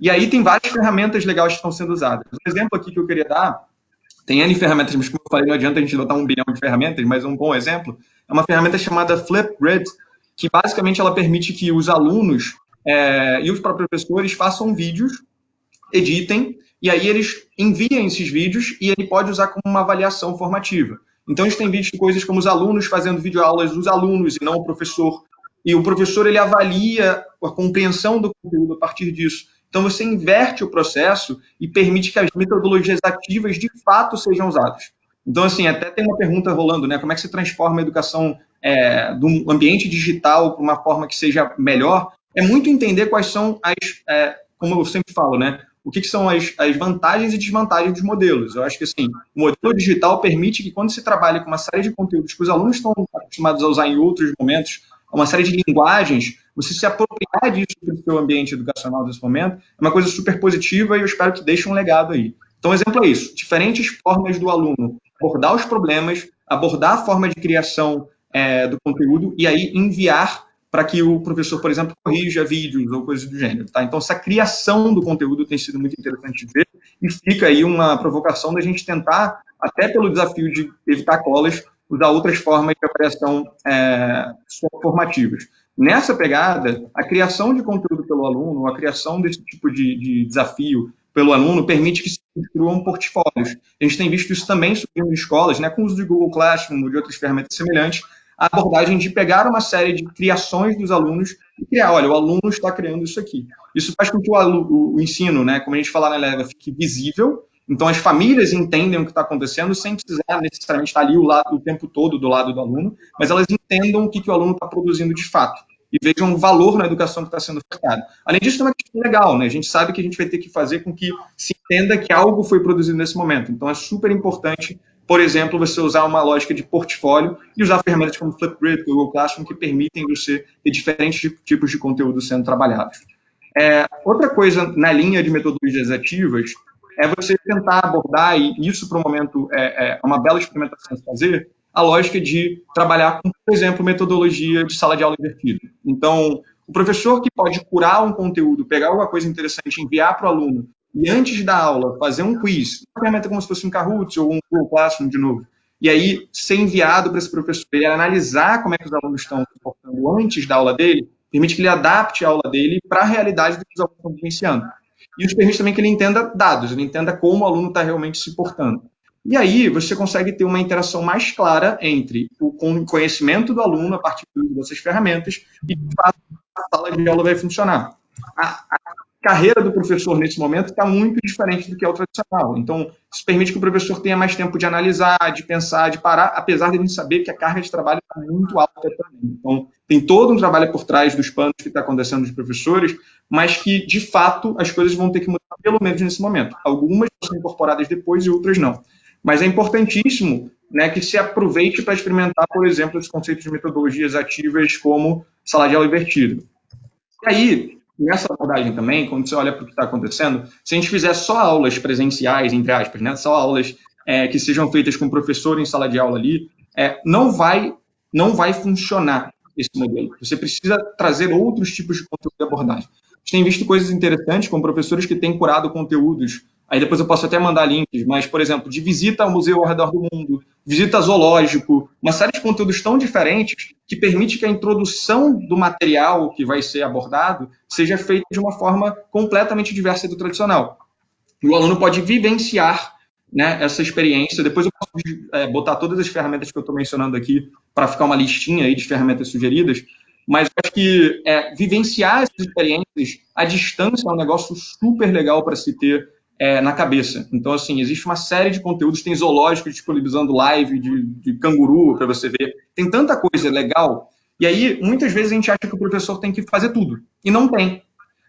E aí tem várias ferramentas legais que estão sendo usadas. Um exemplo aqui que eu queria dar, tem N ferramentas, mas como eu falei, não adianta a gente botar um bilhão de ferramentas, mas um bom exemplo é uma ferramenta chamada Flipgrid, que basicamente ela permite que os alunos é, e os próprios professores façam vídeos, editem, e aí eles enviem esses vídeos e ele pode usar como uma avaliação formativa. Então, a gente tem visto coisas como os alunos fazendo videoaulas dos alunos e não o professor. E o professor ele avalia a compreensão do conteúdo a partir disso. Então, você inverte o processo e permite que as metodologias ativas de fato sejam usadas. Então, assim, até tem uma pergunta rolando, né? Como é que se transforma a educação é, do ambiente digital para uma forma que seja melhor? É muito entender quais são as, é, como eu sempre falo, né? O que, que são as, as, vantagens e desvantagens dos modelos. Eu acho que, assim, o modelo digital permite que quando se trabalha com uma série de conteúdos que os alunos estão acostumados a usar em outros momentos, uma série de linguagens, você se apropriar disso para o seu ambiente educacional nesse momento, é uma coisa super positiva e eu espero que deixe um legado aí. Então, um exemplo é isso: diferentes formas do aluno abordar os problemas, abordar a forma de criação é, do conteúdo e aí enviar para que o professor, por exemplo, corrija vídeos ou coisas do gênero. Tá? Então, essa criação do conteúdo tem sido muito interessante de ver e fica aí uma provocação da gente tentar, até pelo desafio de evitar colas, usar outras formas de avaliação é, formativas. Nessa pegada, a criação de conteúdo pelo aluno, a criação desse tipo de, de desafio pelo aluno permite que se construam portfólios. A gente tem visto isso também surgindo em escolas, né, com o uso de Google Classroom ou de outras ferramentas semelhantes, a abordagem de pegar uma série de criações dos alunos e criar, olha, o aluno está criando isso aqui. Isso faz com que o, aluno, o ensino, né, como a gente fala na Leva, fique visível, então as famílias entendem o que está acontecendo sem precisar necessariamente estar ali o, lado, o tempo todo do lado do aluno, mas elas entendam o que, que o aluno está produzindo de fato e vejam o valor na educação que está sendo ofertada. Além disso, tem uma questão legal, né? A gente sabe que a gente vai ter que fazer com que se entenda que algo foi produzido nesse momento. Então, é super importante, por exemplo, você usar uma lógica de portfólio e usar ferramentas como Flipgrid, Google Classroom, que permitem você ter diferentes tipos de conteúdo sendo trabalhados. É, outra coisa na linha de metodologias ativas é você tentar abordar, e isso para o momento é, é uma bela experimentação de fazer, a lógica de trabalhar com, por exemplo, metodologia de sala de aula invertida. Então, o professor que pode curar um conteúdo, pegar alguma coisa interessante, enviar para o aluno, e antes da aula fazer um quiz, uma ferramenta como se fosse um Kahoot ou um Google Classroom de novo, e aí ser enviado para esse professor, ele analisar como é que os alunos estão se comportando antes da aula dele, permite que ele adapte a aula dele para a realidade do que os alunos estão vivenciando. E isso permite também que ele entenda dados, ele entenda como o aluno está realmente se portando. E aí você consegue ter uma interação mais clara entre o conhecimento do aluno a partir dessas ferramentas e, de a sala de aula vai funcionar. A, a carreira do professor nesse momento está muito diferente do que é o tradicional. Então, isso permite que o professor tenha mais tempo de analisar, de pensar, de parar, apesar de gente saber que a carga de trabalho está muito alta também. Então, tem todo um trabalho por trás dos panos que está acontecendo dos professores, mas que, de fato, as coisas vão ter que mudar pelo menos nesse momento. Algumas ser incorporadas depois e outras não. Mas é importantíssimo né, que se aproveite para experimentar, por exemplo, os conceitos de metodologias ativas como sala de aula invertida. E aí, nessa abordagem também, quando você olha para o que está acontecendo, se a gente fizer só aulas presenciais, entre aspas, né, só aulas é, que sejam feitas com o professor em sala de aula ali, é, não vai não vai funcionar esse modelo. Você precisa trazer outros tipos de conteúdo de abordagem. A gente tem visto coisas interessantes, como professores que têm curado conteúdos Aí depois eu posso até mandar links, mas, por exemplo, de visita ao museu ao redor do mundo, visita zoológico, uma série de conteúdos tão diferentes que permite que a introdução do material que vai ser abordado seja feita de uma forma completamente diversa do tradicional. E o aluno pode vivenciar né, essa experiência. Depois eu posso é, botar todas as ferramentas que eu estou mencionando aqui para ficar uma listinha aí de ferramentas sugeridas. Mas acho que é, vivenciar essas experiências à distância é um negócio super legal para se ter é, na cabeça. Então, assim, existe uma série de conteúdos, tem zoológico disponibilizando live de, de canguru para você ver. Tem tanta coisa legal. E aí, muitas vezes a gente acha que o professor tem que fazer tudo. E não tem.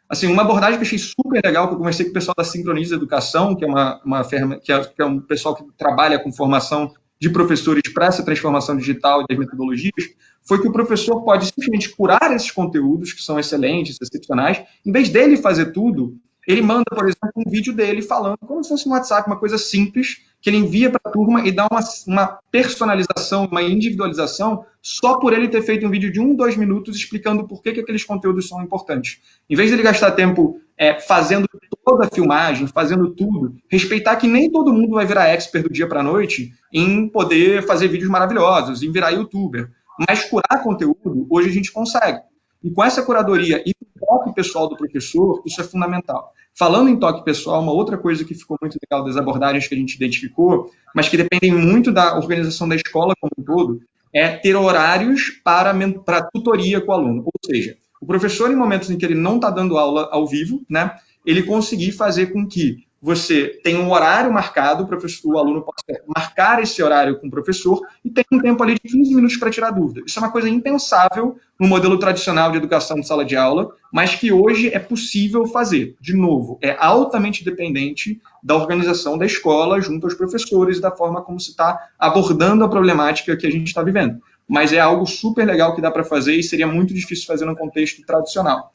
Assim, uma abordagem que eu achei super legal, que eu conversei com o pessoal da Sincroniza Educação, que é uma, uma que é, que é um pessoal que trabalha com formação de professores para essa transformação digital e das metodologias, foi que o professor pode simplesmente curar esses conteúdos, que são excelentes, excepcionais, em vez dele fazer tudo, ele manda, por exemplo, um vídeo dele falando como se fosse um WhatsApp, uma coisa simples, que ele envia para a turma e dá uma, uma, personalização, uma individualização, só por ele ter feito um vídeo de um, dois minutos explicando por que, que aqueles conteúdos são importantes. Em vez de ele gastar tempo é, fazendo toda a filmagem, fazendo tudo, respeitar que nem todo mundo vai virar expert do dia para a noite em poder fazer vídeos maravilhosos, em virar youtuber. Mas curar conteúdo, hoje a gente consegue. E com essa curadoria e o toque pessoal do professor, isso é fundamental. Falando em toque pessoal, uma outra coisa que ficou muito legal das abordagens que a gente identificou, mas que dependem muito da organização da escola como um todo, é ter horários para, para tutoria com o aluno. Ou seja, o professor, em momentos em que ele não está dando aula ao vivo, né, ele conseguir fazer com que você tem um horário marcado, o, o aluno pode marcar esse horário com o professor e tem um tempo ali de 15 minutos para tirar dúvida. Isso é uma coisa impensável no modelo tradicional de educação de sala de aula, mas que hoje é possível fazer. De novo, é altamente dependente da organização da escola junto aos professores e da forma como se está abordando a problemática que a gente está vivendo. Mas é algo super legal que dá para fazer e seria muito difícil fazer no contexto tradicional.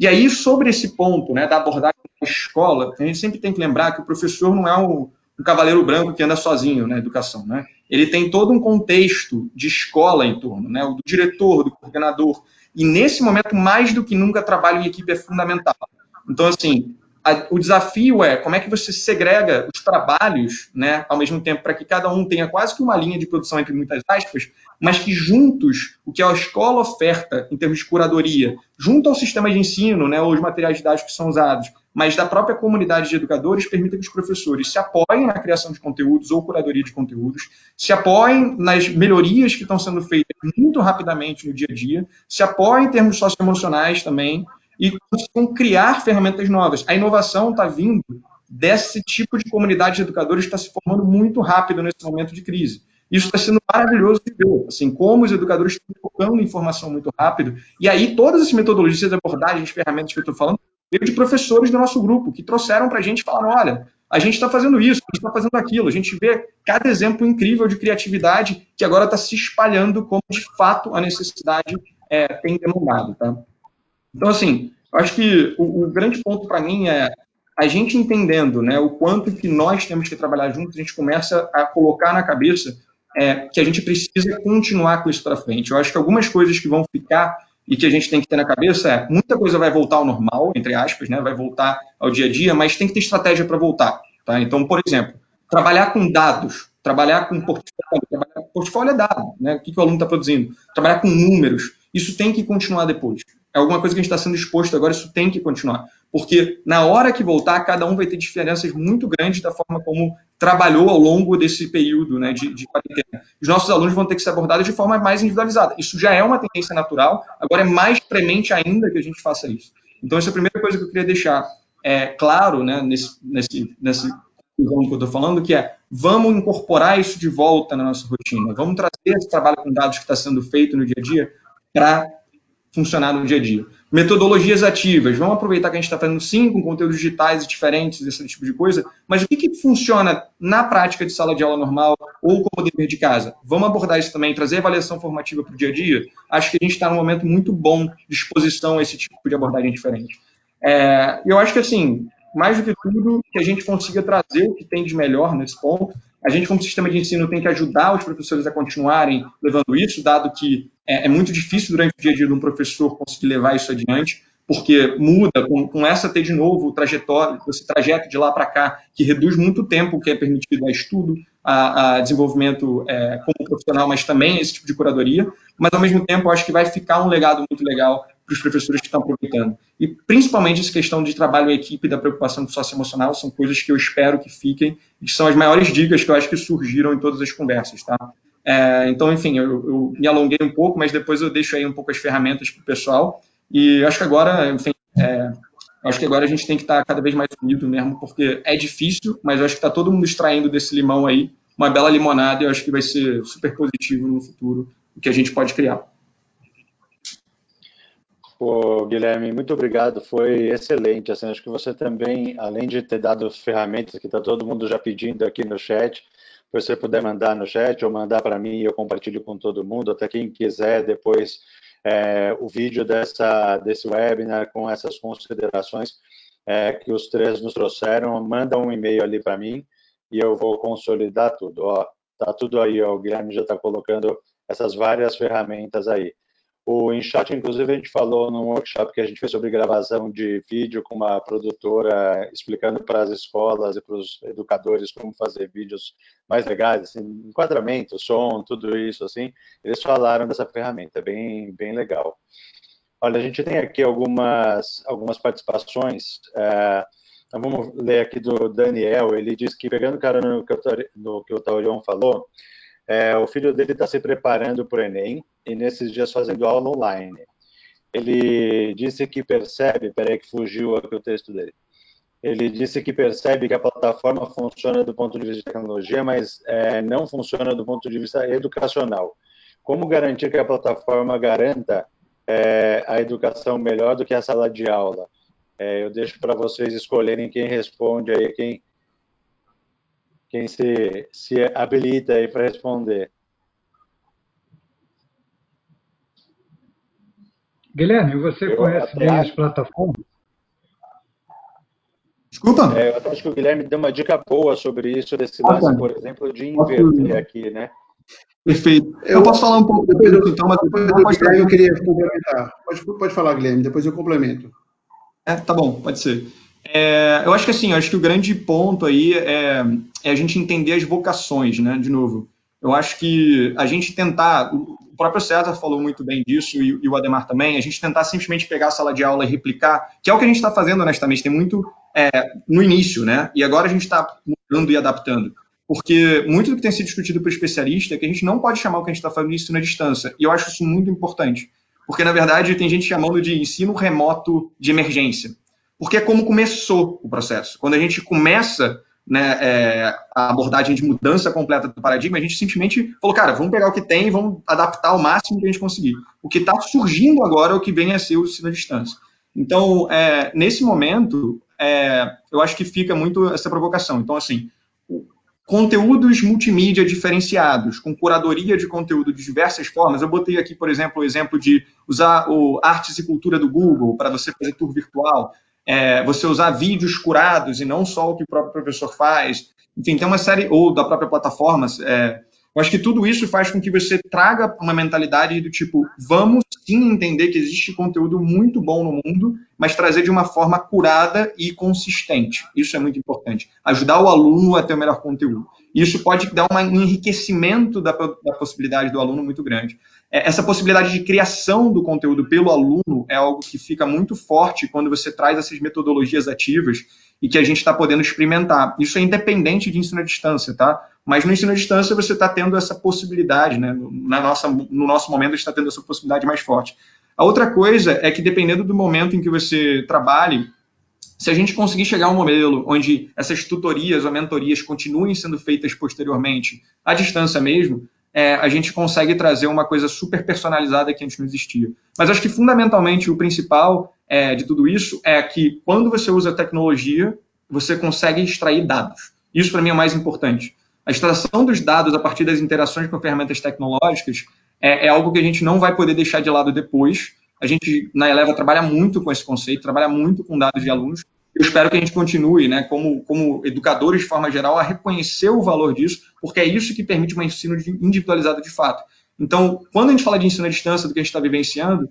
E aí, sobre esse ponto né, da abordagem da escola, a gente sempre tem que lembrar que o professor não é um, um cavaleiro branco que anda sozinho na educação. Né? Ele tem todo um contexto de escola em torno, né? do diretor, do coordenador. E nesse momento, mais do que nunca, trabalho em equipe é fundamental. Então, assim, a, o desafio é como é que você segrega os trabalhos, né, ao mesmo tempo, para que cada um tenha quase que uma linha de produção entre muitas aspas, mas que juntos, o que a escola oferta em termos de curadoria, junto ao sistema de ensino, né, ou os materiais didáticos que são usados, mas da própria comunidade de educadores, permita que os professores se apoiem na criação de conteúdos ou curadoria de conteúdos, se apoiem nas melhorias que estão sendo feitas muito rapidamente no dia a dia, se apoiem em termos socioemocionais também, e consigam criar ferramentas novas. A inovação está vindo desse tipo de comunidade de educadores que está se formando muito rápido nesse momento de crise. Isso está sendo maravilhoso de ver, assim, como os educadores estão focando informação muito rápido. E aí, todas as metodologias, abordagens, ferramentas que eu estou falando, veio de professores do nosso grupo, que trouxeram para a gente e falaram, olha, a gente está fazendo isso, a gente está fazendo aquilo. A gente vê cada exemplo incrível de criatividade que agora está se espalhando como, de fato, a necessidade é, tem demandado, tá? Então, assim, acho que o, o grande ponto para mim é a gente entendendo né, o quanto que nós temos que trabalhar juntos, a gente começa a colocar na cabeça é, que a gente precisa continuar com isso para frente. Eu acho que algumas coisas que vão ficar e que a gente tem que ter na cabeça é muita coisa vai voltar ao normal, entre aspas, né? vai voltar ao dia a dia, mas tem que ter estratégia para voltar. Tá? Então, por exemplo, trabalhar com dados, trabalhar com portfólio, trabalhar com portfólio é dado, né? o que, que o aluno está produzindo, trabalhar com números, isso tem que continuar depois. É alguma coisa que a gente está sendo exposto agora, isso tem que continuar. Porque na hora que voltar, cada um vai ter diferenças muito grandes da forma como trabalhou ao longo desse período né, de, de quarentena. Os nossos alunos vão ter que ser abordados de forma mais individualizada. Isso já é uma tendência natural, agora é mais premente ainda que a gente faça isso. Então, essa é a primeira coisa que eu queria deixar é, claro né, nesse, nesse, nesse que eu estou falando, que é vamos incorporar isso de volta na nossa rotina, vamos trazer esse trabalho com dados que está sendo feito no dia a dia para funcionar no dia a dia. Metodologias ativas, vamos aproveitar que a gente está fazendo sim com conteúdos digitais diferentes, esse tipo de coisa, mas o que, que funciona na prática de sala de aula normal ou como dever de casa? Vamos abordar isso também, trazer avaliação formativa para o dia a dia? Acho que a gente está num momento muito bom de exposição a esse tipo de abordagem diferente. É, eu acho que, assim, mais do que tudo, que a gente consiga trazer o que tem de melhor nesse ponto. A gente, como sistema de ensino, tem que ajudar os professores a continuarem levando isso, dado que é, é muito difícil durante o dia a dia de um professor conseguir levar isso adiante, porque muda, com, com essa ter de novo o trajetório, esse trajeto de lá para cá, que reduz muito o tempo que é permitido a estudo, a, a desenvolvimento é, como profissional, mas também esse tipo de curadoria. Mas, ao mesmo tempo, acho que vai ficar um legado muito legal para os professores que estão aproveitando. E principalmente essa questão de trabalho em equipe da preocupação com socioemocional são coisas que eu espero que fiquem e que são as maiores dicas que eu acho que surgiram em todas as conversas, tá? É, então, enfim, eu, eu, me alonguei um pouco, mas depois eu deixo aí um pouco as ferramentas para o pessoal. E acho que agora, enfim, é, acho que agora a gente tem que estar cada vez mais unido mesmo, porque é difícil, mas acho que está todo mundo extraindo desse limão aí uma bela limonada e eu acho que vai ser super positivo no futuro o que a gente pode criar. Pô, Guilherme, muito obrigado, foi excelente. Assim, acho que você também, além de ter dado ferramentas que está todo mundo já pedindo aqui no chat, você puder mandar no chat ou mandar para mim, eu compartilho com todo mundo, até quem quiser depois é, o vídeo dessa, desse webinar com essas considerações é, que os três nos trouxeram, manda um e-mail ali para mim e eu vou consolidar tudo. Ó, tá tudo aí, ó, o Guilherme já está colocando essas várias ferramentas aí. O InShot, inclusive, a gente falou num workshop que a gente fez sobre gravação de vídeo com uma produtora explicando para as escolas e para os educadores como fazer vídeos mais legais, assim, enquadramento, som, tudo isso, assim. Eles falaram dessa ferramenta, bem, bem legal. Olha, a gente tem aqui algumas, algumas participações. É, então vamos ler aqui do Daniel. Ele diz que, pegando cara no que o, no que o Taurion falou, é, o filho dele está se preparando para o Enem e nesses dias fazendo aula online. Ele disse que percebe, peraí que fugiu aqui o texto dele. Ele disse que percebe que a plataforma funciona do ponto de vista de tecnologia, mas é, não funciona do ponto de vista educacional. Como garantir que a plataforma garanta é, a educação melhor do que a sala de aula? É, eu deixo para vocês escolherem quem responde aí, quem quem se, se habilita aí para responder. Guilherme, você eu conhece bem as plataformas? Desculpa? É, eu acho que o Guilherme deu uma dica boa sobre isso, desse lance, ah, por exemplo, de inverter aqui, né? Perfeito. Eu, posso falar um pouco depois, então, mas depois eu, eu queria complementar. Pode, pode falar, Guilherme, depois eu complemento. É, tá bom, pode ser. É, eu acho que assim, acho que o grande ponto aí é, é, a gente entender as vocações, né? De novo, eu acho que a gente tentar, próprio César falou muito bem disso e, e o Ademar também, a gente tentar simplesmente pegar a sala de aula e replicar, que é o que a gente está fazendo honestamente, tem muito é, no início, né? E agora a gente está mudando e adaptando. Porque muito do que tem sido discutido por especialista é que a gente não pode chamar o que a gente está fazendo ensino à distância. E eu acho isso muito importante. Porque, na verdade, tem gente chamando de ensino remoto de emergência porque é como começou o processo. Quando a gente começa né, é, a abordagem de mudança completa do paradigma, a gente simplesmente falou, cara, vamos pegar o que tem e vamos adaptar ao máximo que a gente conseguir. O que está surgindo agora é o que vem a ser o ensino à distância. Então, é, nesse momento, é, eu acho que fica muito essa provocação. Então, assim, conteúdos multimídia diferenciados, com curadoria de conteúdo de diversas formas. Eu botei aqui, por exemplo, o exemplo de usar o Artes e Cultura do Google para você fazer tour virtual é, você usar vídeos curados e não só o que o próprio professor faz. Enfim, tem uma série, ou da própria plataforma, é, Eu acho que tudo isso faz com que você traga uma mentalidade do tipo, vamos sim entender que existe conteúdo muito bom no mundo, mas trazer de uma forma curada e consistente. Isso é muito importante. Ajudar o aluno a ter o melhor conteúdo. Isso pode dar um enriquecimento da, da possibilidade do aluno muito grande. É, essa possibilidade de criação do conteúdo pelo aluno é algo que fica muito forte quando você traz essas metodologias ativas e que a gente está podendo experimentar. Isso é independente de ensino à distância, tá? Mas no ensino à distância você está tendo essa possibilidade, né? Na nossa, no nosso momento, a gente está tendo essa possibilidade mais forte. A outra coisa é que dependendo do momento em que você trabalhe, se a gente conseguir chegar a um modelo onde essas tutorias ou mentorias continuem sendo feitas posteriormente, à distância mesmo, é, a gente consegue trazer uma coisa super personalizada que antes não existia. Mas acho que fundamentalmente o principal é, de tudo isso é que quando você usa tecnologia, você consegue extrair dados. Isso para mim é o mais importante. A extração dos dados a partir das interações com ferramentas tecnológicas é, é algo que a gente não vai poder deixar de lado depois. A gente, na Eleva, trabalha muito com esse conceito, trabalha muito com dados de alunos, eu espero que a gente continue, né, como, como educadores de forma geral, a reconhecer o valor disso, porque é isso que permite um ensino individualizado de fato. Então, quando a gente fala de ensino à distância, do que a gente está vivenciando,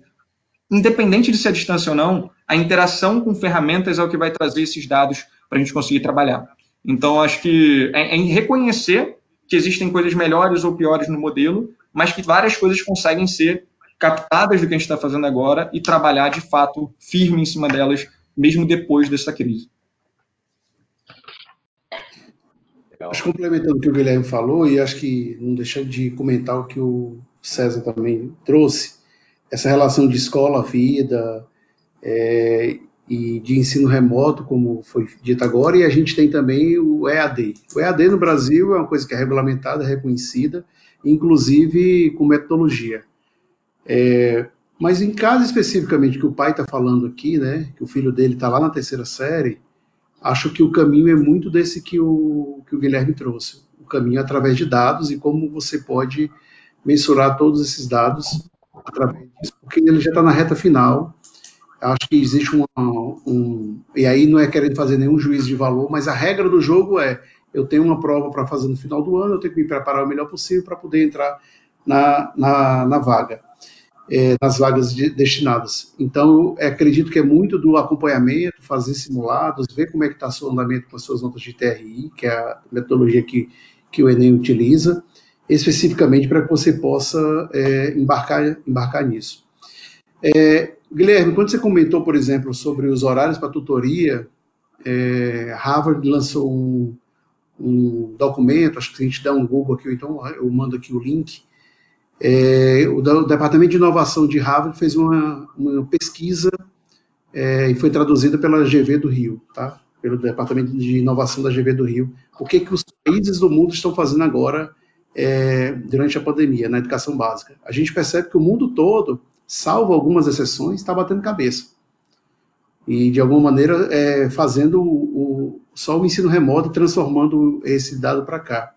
independente de ser à distância ou não, a interação com ferramentas é o que vai trazer esses dados para a gente conseguir trabalhar. Então, acho que é, é reconhecer que existem coisas melhores ou piores no modelo, mas que várias coisas conseguem ser captadas do que a gente está fazendo agora e trabalhar de fato firme em cima delas mesmo depois dessa crise. Acho complementando o que o Guilherme falou, e acho que não deixando de comentar o que o César também trouxe, essa relação de escola-vida é, e de ensino remoto, como foi dito agora, e a gente tem também o EAD. O EAD no Brasil é uma coisa que é regulamentada, reconhecida, inclusive com metodologia. É, mas em caso especificamente que o pai está falando aqui, né, que o filho dele está lá na terceira série, acho que o caminho é muito desse que o, que o Guilherme trouxe. O caminho é através de dados e como você pode mensurar todos esses dados através disso, porque ele já está na reta final. Acho que existe um, um. E aí não é querendo fazer nenhum juízo de valor, mas a regra do jogo é: eu tenho uma prova para fazer no final do ano, eu tenho que me preparar o melhor possível para poder entrar na, na, na vaga é, nas vagas de, destinadas. Então, eu acredito que é muito do acompanhamento, fazer simulados, ver como é que está o andamento com as suas notas de TRI, que é a metodologia que, que o Enem utiliza, especificamente para que você possa é, embarcar, embarcar nisso. É, Guilherme, quando você comentou, por exemplo, sobre os horários para tutoria, é, Harvard lançou um, um, documento, acho que a gente dá um Google aqui, então eu mando aqui o link, é, o, Departamento de Inovação de Harvard fez uma, uma pesquisa é, e foi traduzida pela GV do Rio, tá? pelo Departamento de Inovação da GV do Rio. O que, que os países do mundo estão fazendo agora é, durante a pandemia, na educação básica? A gente percebe que o mundo todo, salvo algumas exceções, está batendo cabeça. E, de alguma maneira, é, fazendo o, o, só o ensino remoto e transformando esse dado para cá.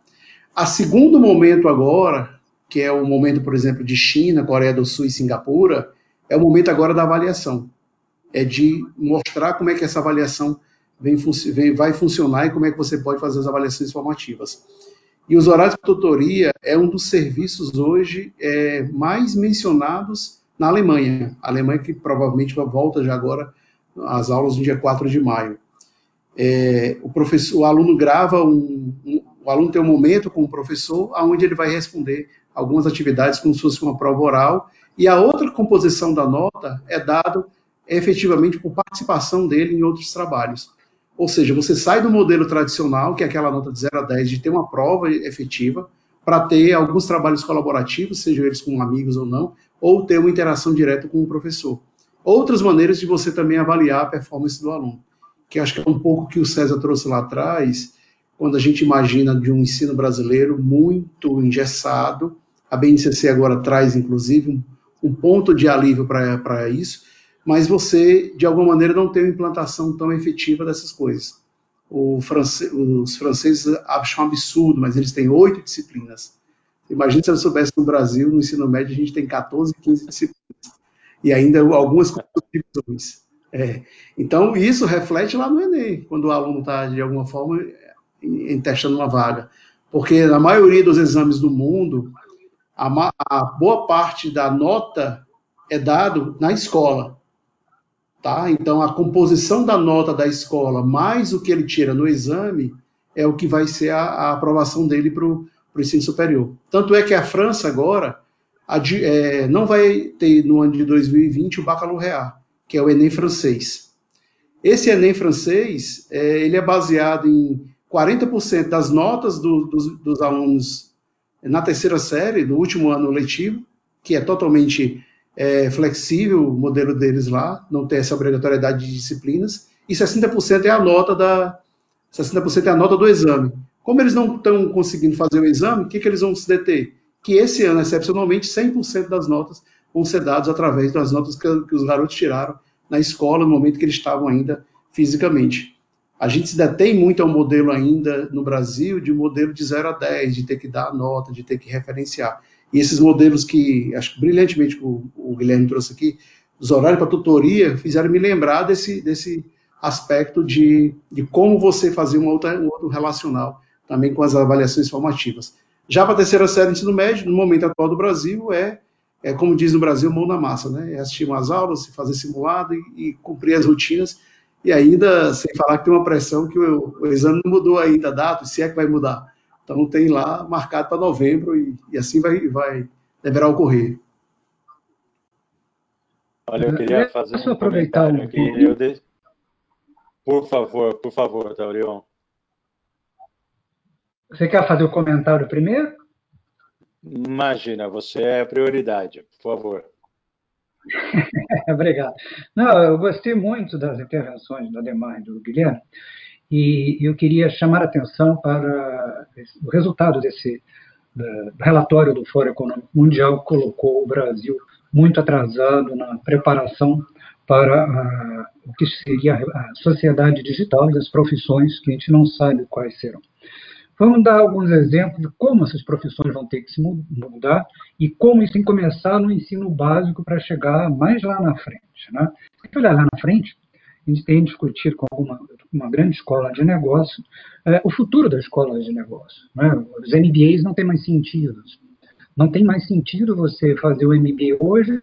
A segundo momento agora, que é o momento, por exemplo, de China, Coreia do Sul e Singapura, é o momento agora da avaliação. É de mostrar como é que essa avaliação vem, vem, vai funcionar e como é que você pode fazer as avaliações formativas. E os horários de tutoria é um dos serviços hoje é, mais mencionados na Alemanha. A Alemanha que provavelmente volta já agora às aulas no dia 4 de maio. É, o, professor, o aluno grava um, um, o aluno tem um momento com o professor onde ele vai responder algumas atividades como se fosse uma prova oral, e a outra composição da nota é dado efetivamente por participação dele em outros trabalhos. Ou seja, você sai do modelo tradicional, que é aquela nota de 0 a 10, de ter uma prova efetiva, para ter alguns trabalhos colaborativos, sejam eles com amigos ou não, ou ter uma interação direta com o professor. Outras maneiras de você também avaliar a performance do aluno, que acho que é um pouco que o César trouxe lá atrás, quando a gente imagina de um ensino brasileiro muito engessado, a BNCC agora traz, inclusive, um, um ponto de alívio para isso, mas você, de alguma maneira, não tem uma implantação tão efetiva dessas coisas. Os franceses acham um absurdo, mas eles têm oito disciplinas. Imagina se eu soubesse no Brasil, no ensino médio, a gente tem 14, 15 disciplinas. E ainda algumas divisões. É. Então, isso reflete lá no Enem, quando o aluno está, de alguma forma, testando uma vaga porque na maioria dos exames do mundo, a, a boa parte da nota é dado na escola. Tá? Então, a composição da nota da escola mais o que ele tira no exame é o que vai ser a, a aprovação dele para o ensino superior. Tanto é que a França agora a, é, não vai ter no ano de 2020 o baccalaureat, que é o Enem francês. Esse Enem francês, é, ele é baseado em 40% das notas do, dos, dos alunos na terceira série, do último ano letivo, que é totalmente é, flexível o modelo deles lá, não tem essa obrigatoriedade de disciplinas, e 60% é a nota da 60% é a nota do exame. Como eles não estão conseguindo fazer o exame, o que, que eles vão se deter? Que esse ano, excepcionalmente, 100% das notas vão ser dadas através das notas que, que os garotos tiraram na escola no momento que eles estavam ainda fisicamente. A gente se detém muito ao modelo ainda no Brasil de modelo de 0 a 10, de ter que dar a nota, de ter que referenciar. E esses modelos que, acho que brilhantemente o, o Guilherme trouxe aqui, os horários para tutoria, fizeram me lembrar desse, desse aspecto de, de como você fazer um outro, um outro relacional também com as avaliações formativas. Já para a terceira série de ensino médio, no momento atual do Brasil, é, é como diz no Brasil, mão na massa, né? É assistir umas aulas, fazer simulado e, e cumprir as rotinas, e ainda sem falar que tem uma pressão que o, o exame não mudou ainda a data, se é que vai mudar. Então tem lá marcado para novembro e, e, assim vai, vai deverá ocorrer. Olha, eu queria fazer um aproveitar um aqui. Eu de... Por favor, por favor, Taurion. Você quer fazer o comentário primeiro? Imagina, você é a prioridade, por favor. Obrigado. Não, eu gostei muito das intervenções do Ademar e do Guilherme. E eu queria chamar a atenção para o resultado desse relatório do Fórum Econômico Mundial, colocou o Brasil muito atrasado na preparação para a, o que seria a sociedade digital e as profissões que a gente não sabe quais serão. Vamos dar alguns exemplos de como essas profissões vão ter que se mudar e como isso tem que começar no ensino básico para chegar mais lá na frente. Né? Se olhar lá na frente, a gente tem discutido com alguma uma grande escola de negócio é, o futuro da escola de negócio. Né? Os MBAs não têm mais sentido. Não tem mais sentido você fazer o MBA hoje,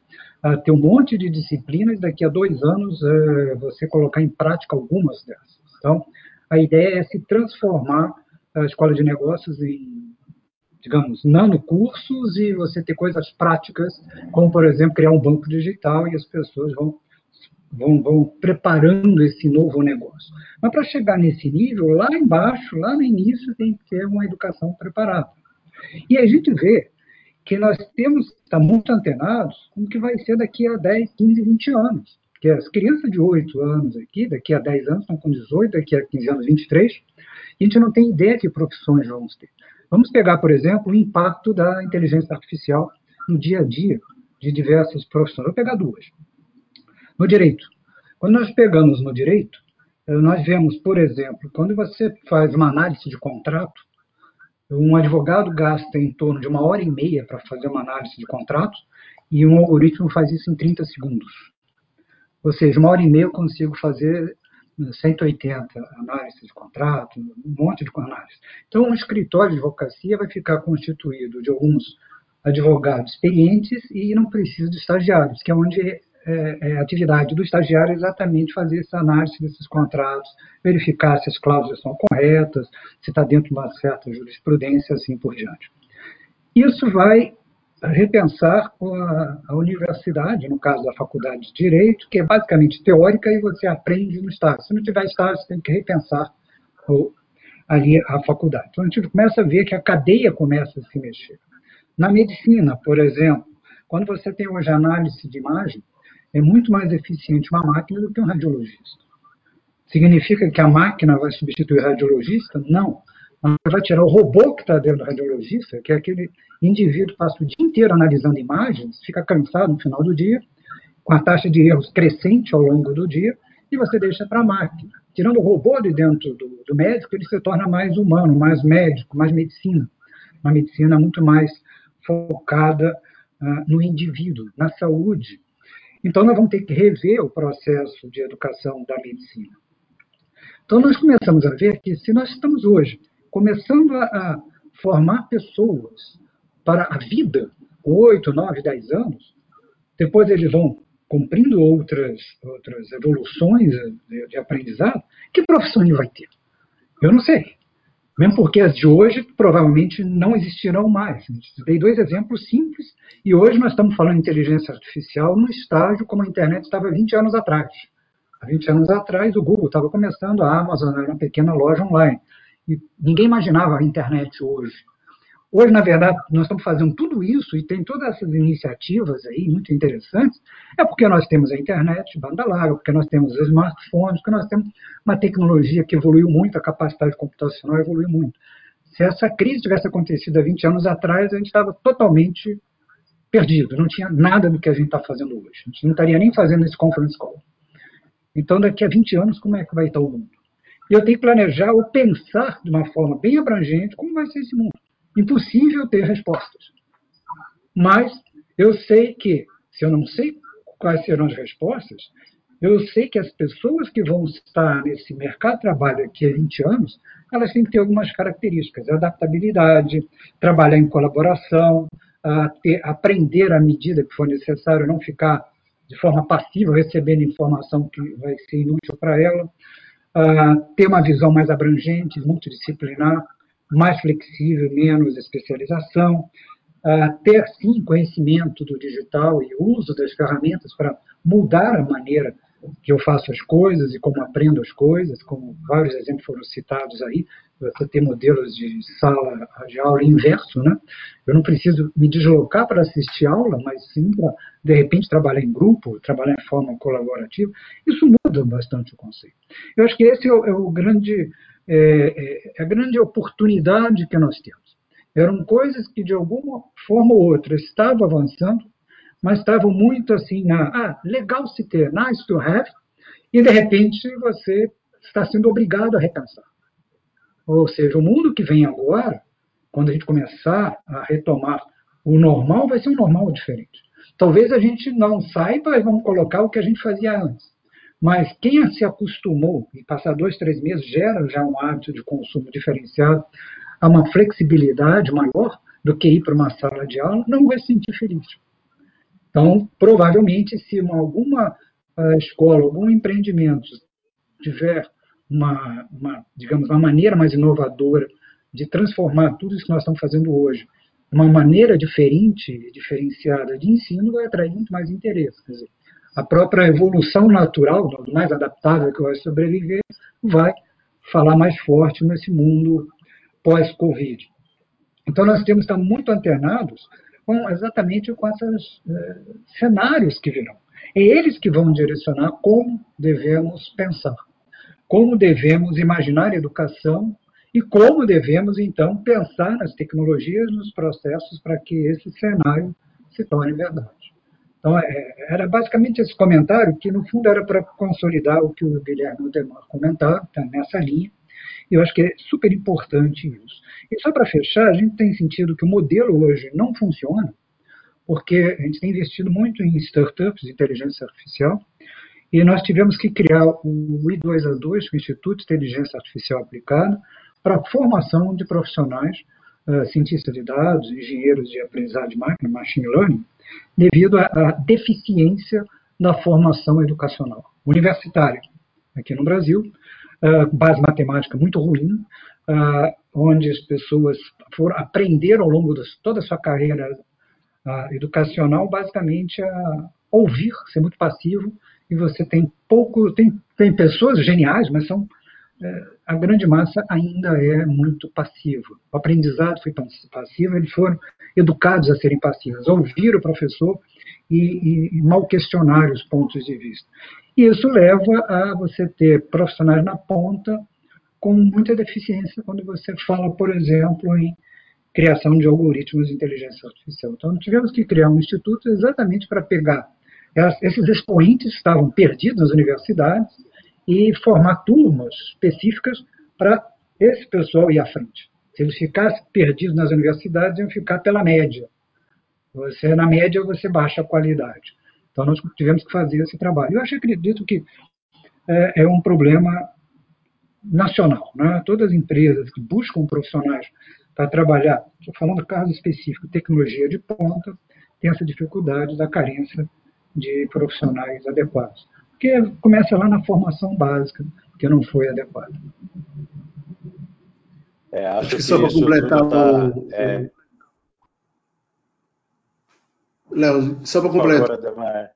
uh, ter um monte de disciplinas, daqui a dois anos uh, você colocar em prática algumas dessas. Então, a ideia é se transformar a escola de negócios em, digamos, nanocursos e você ter coisas práticas, como, por exemplo, criar um banco digital e as pessoas vão vão, vão preparando esse novo negócio. Mas para chegar nesse nível, lá embaixo, lá no início, tem que ter uma educação preparada. E a gente vê que nós temos que estar muito antenados com o que vai ser daqui a 10, 15, 20 anos. Porque as crianças de 8 anos aqui, daqui a 10 anos, estão com 18, daqui a 15 anos, 23, a gente não tem ideia de que profissões vamos ter. Vamos pegar, por exemplo, o impacto da inteligência artificial no dia a dia de diversas profissões. Vou pegar duas. No direito. Quando nós pegamos no direito, eh, nós vemos, por exemplo, quando você faz uma análise de contrato, um advogado gasta em torno de uma hora e meia para fazer uma análise de contrato e um algoritmo faz isso em 30 segundos. Ou seja, uma hora e meia eu consigo fazer 180 eh, análises de contrato, um monte de análise. Então, um escritório de advocacia vai ficar constituído de alguns advogados experientes e não precisa de estagiários, que é onde é, é, atividade do estagiário exatamente fazer essa análise desses contratos, verificar se as cláusulas são corretas, se está dentro de uma certa jurisprudência, assim por diante. Isso vai repensar a, universidade, no caso da faculdade de Direito, que é basicamente teórica e você aprende no estágio. Se não tiver estágio, você tem que repensar ali a faculdade. Então, a gente começa a ver que a cadeia começa a se mexer. Na medicina, por exemplo, quando você tem hoje análise de imagem, é muito mais eficiente uma máquina do que um radiologista. Significa que a máquina vai substituir o radiologista? Não. Vai tirar o robô que está dentro do radiologista, que é aquele indivíduo que passa o dia inteiro analisando imagens, fica cansado no final do dia, com a taxa de erros crescente ao longo do dia, e você deixa para a máquina. Tirando o robô de dentro do, do médico, ele se torna mais humano, mais médico, mais medicina. Uma medicina muito mais focada uh, no indivíduo, na saúde, então, nós vamos ter que rever o processo de educação da medicina. Então, nós começamos a ver que se nós estamos hoje começando a, a formar pessoas para a vida, com 8, 9, 10 anos, depois eles vão cumprindo outras, outras evoluções de, de aprendizado, que profissão ele vai ter? Eu não sei. Mesmo porque as de hoje provavelmente não existirão mais. Dei dois exemplos simples, e hoje nós estamos falando de inteligência artificial no estágio como a internet estava 20 anos atrás. Há 20 anos atrás, o Google estava começando, a Amazon era uma pequena loja online. E ninguém imaginava a internet hoje. Hoje, na verdade, nós estamos fazendo tudo isso e tem todas essas iniciativas aí muito interessantes, é porque nós temos a internet, banda larga, porque nós temos os smartphones, porque nós temos uma tecnologia que evoluiu muito, a capacidade computacional evoluiu muito. Se essa crise tivesse acontecido há 20 anos atrás, a gente estava totalmente perdido, não tinha nada do que a gente está fazendo hoje. A gente não estaria nem fazendo esse conference call. Então, daqui a 20 anos, como é que vai estar o mundo? E eu tenho que planejar ou pensar de uma forma bem abrangente como vai ser esse mundo. Impossível ter respostas. Mas eu sei que, se eu não sei quais serão as respostas, eu sei que as pessoas que vão estar nesse mercado de trabalho daqui a 20 anos, elas têm que ter algumas características, adaptabilidade, trabalhar em colaboração, ter, aprender à medida que for necessário, não ficar de forma passiva recebendo informação que vai ser inútil para ela, ter uma visão mais abrangente, multidisciplinar, mais flexível, menos especialização, uh, ter sim conhecimento do digital e uso das ferramentas para mudar a maneira que eu faço as coisas e como aprendo as coisas, como vários exemplos foram citados aí, você ter modelos de sala de aula inverso, né? Eu não preciso me deslocar para assistir aula, mas sim para, de repente, trabalhar em grupo, trabalhar em forma colaborativa. Isso muda bastante o conceito. Eu acho que esse é o, é o grande é, é, é, a grande oportunidade que nós temos. Eram coisas que, de alguma forma ou outra, estavam avançando, mas estavam muito assim na, ah, legal se ter, nice to have, e de repente você está sendo obrigado a repensar. Ou seja, o mundo que vem agora, quando a gente começar a retomar o normal, vai ser um normal diferente. Talvez a gente não saiba e vamos colocar o que a gente fazia antes. Mas quem se acostumou, e passar dois, três meses gera já um hábito de consumo diferenciado, a uma flexibilidade maior do que ir para uma sala de aula, não vai se sentir feliz. Então, provavelmente, se uma, alguma uh, escola, algum empreendimento tiver uma, uma, digamos, uma maneira mais inovadora de transformar tudo isso que nós estamos fazendo hoje uma maneira diferente, diferenciada de ensino, vai atrair muito mais interesse. Quer dizer, a própria evolução natural, mais adaptável que vai sobreviver, vai falar mais forte nesse mundo pós-Covid. Então, nós temos que estar muito antenados com, exatamente com esses eh, cenários que virão. É eles que vão direcionar como devemos pensar, como devemos imaginar a educação e como devemos, então, pensar nas tecnologias, nos processos para que esse cenário se torne verdade. Então, é, era basicamente esse comentário, que no fundo era para consolidar o que o Guilherme Demar comentou, tá nessa linha, eu acho que é super importante isso. E só para fechar, a gente tem sentido que o modelo hoje não funciona, porque a gente tem investido muito em startups de inteligência artificial, e nós tivemos que criar o I2A2, o Instituto de Inteligência Artificial Aplicada, para formação de profissionais, uh, cientistas de dados, engenheiros de aprendizado de máquina, machine learning, devido à deficiência da formação educacional universitária. Aqui no Brasil, base matemática muito ruim, onde as pessoas foram, aprenderam ao longo de toda a sua carreira educacional, basicamente, a ouvir, ser muito passivo, e você tem pouco, tem, tem pessoas geniais, mas são a grande massa ainda é muito passiva. O aprendizado foi passivo, eles foram educados a serem passivos, a ouvir o professor e, e, mal questionar os pontos de vista. E isso leva a você ter profissionais na ponta com muita deficiência quando você fala, por exemplo, em criação de algoritmos de inteligência artificial. Então, tivemos que criar um instituto exatamente para pegar esses expoentes que estavam perdidos nas universidades e formar turmas específicas para esse pessoal ir à frente. Se eles ficassem perdidos nas universidades, iam ficar pela média. Você, na média, você baixa a qualidade. Então, nós tivemos que fazer esse trabalho. Eu acho, acredito que é, é um problema nacional. Né? Todas as empresas que buscam profissionais para trabalhar, estou falando do caso específico, tecnologia de ponta, tem essa dificuldade da carência de profissionais adequados. Porque começa lá na formação básica, que não foi adequada. É, acho, acho, que, que só para completar tá, o, é... Léo, só para completar. Favor,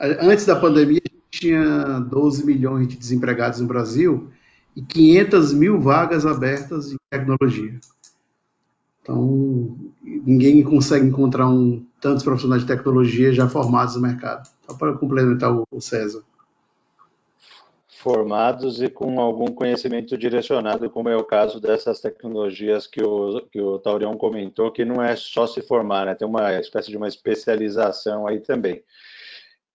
Antes da pandemia, tinha 12 milhões de desempregados no Brasil e 500 mil vagas abertas em tecnologia. Então, ninguém consegue encontrar um, tantos profissionais de tecnologia já formados no mercado. Só para complementar o, César. Formados e com algum conhecimento direcionado, como é o caso dessas tecnologias que o, que o Taurião comentou, que não é só se formar, né? tem uma espécie de uma especialização aí também.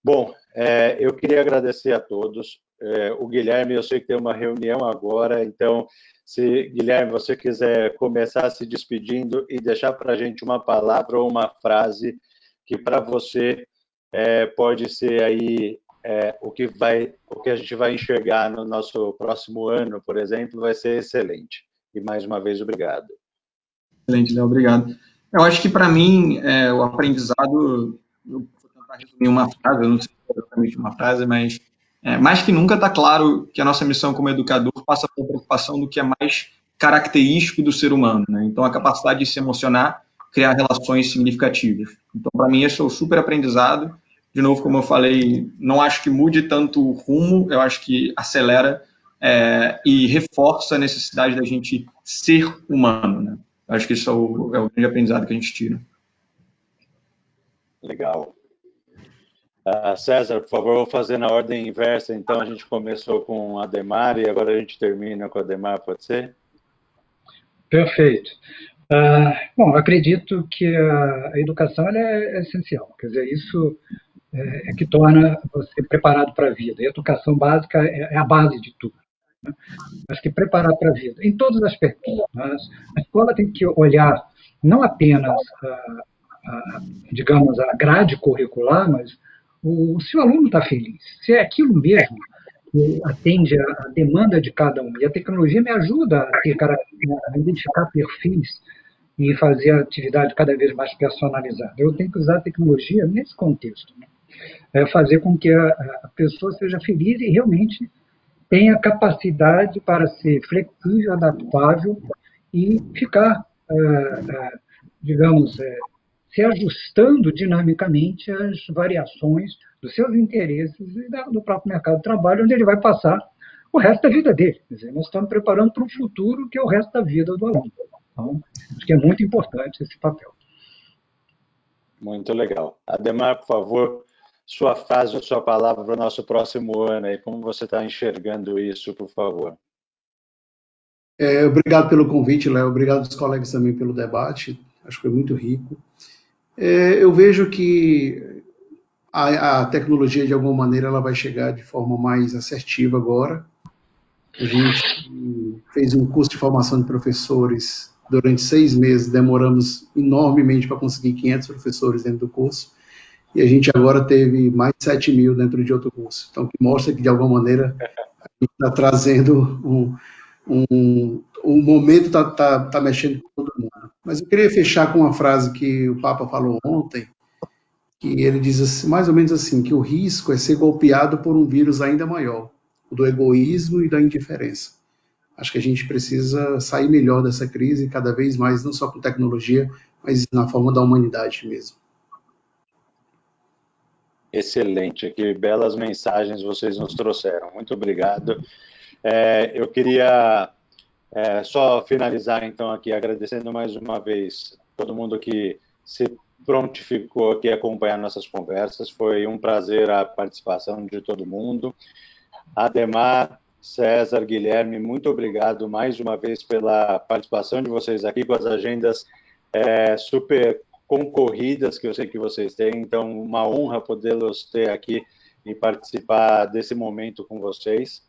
Bom, é, eu queria agradecer a todos. É, o Guilherme, eu sei que tem uma reunião agora, então, se Guilherme, você quiser começar se despedindo e deixar para a gente uma palavra ou uma frase que para você é, pode ser aí é, o que vai, o que a gente vai enxergar no nosso próximo ano, por exemplo, vai ser excelente. E mais uma vez, obrigado. Excelente, Léo, obrigado. Eu acho que para mim é, o aprendizado, eu vou tentar resumir uma frase, eu não sei exatamente uma frase, mas é, mais que nunca está claro que a nossa missão como educador passa por preocupação do que é mais característico do ser humano. Né? Então, a capacidade de se emocionar, criar relações significativas. Então, para mim, esse é o super aprendizado. De novo, como eu falei, não acho que mude tanto o rumo, eu acho que acelera é, e reforça a necessidade da gente ser humano. Né? Acho que isso é o, é o grande aprendizado que a gente tira. Legal. Uh, César, por favor, vou fazer na ordem inversa. Então, a gente começou com Ademar e agora a gente termina com Ademar, pode ser? Perfeito. Uh, bom, acredito que a, a educação é, é, essencial. Quer dizer, isso é, é que torna você preparado para a vida. E a educação básica é, é a base de tudo. Né? Mas que preparar para a vida, em todos os aspectos. A escola tem que olhar não apenas, a, a, digamos, a grade curricular, mas o, se o aluno está feliz, se é aquilo mesmo que atende a demanda de cada um. E a tecnologia me ajuda a, ter, a identificar perfis e fazer a atividade cada vez mais personalizada. Eu tenho que usar a tecnologia nesse contexto. Né? É fazer com que a, a pessoa seja feliz e realmente tenha capacidade para ser flexível, adaptável e ficar, é, é, digamos, é, se ajustando dinamicamente às variações dos seus interesses e do próprio mercado de trabalho, onde ele vai passar o resto da vida dele. Quer dizer, nós estamos preparando para um futuro que é o resto da vida do aluno. Então, acho que é muito importante esse papel. Muito legal. Ademar, por favor, sua frase, sua palavra para o nosso próximo ano e como você está enxergando isso, por favor. É, obrigado pelo convite, Léo. Obrigado aos colegas também pelo debate. Acho que foi muito rico. É, eu vejo que a, a, tecnologia, de alguma maneira, ela vai chegar de forma mais assertiva agora. A gente fez um curso de formação de professores durante seis meses, demoramos enormemente para conseguir 500 professores dentro do curso, e a gente agora teve mais de 7 mil dentro de outro curso. Então, que mostra que, de alguma maneira, a gente está trazendo um, um, momento está tá, tá mexendo com. Mas eu queria fechar com uma frase que o Papa falou ontem, que ele diz assim, mais ou menos assim, que o risco é ser golpeado por um vírus ainda maior, o do egoísmo e da indiferença. Acho que a gente precisa sair melhor dessa crise, cada vez mais, não só com tecnologia, mas na forma da humanidade mesmo. Excelente, que belas mensagens vocês nos trouxeram. Muito obrigado. É, eu queria é, só finalizar, então, aqui agradecendo mais uma vez todo mundo que se prontificou aqui a acompanhar nossas conversas. Foi um prazer a participação de todo mundo. Ademar, César, Guilherme, muito obrigado mais uma vez pela participação de vocês aqui com as agendas é, super concorridas que eu sei que vocês têm. Então, uma honra podê-los ter aqui e participar desse momento com vocês.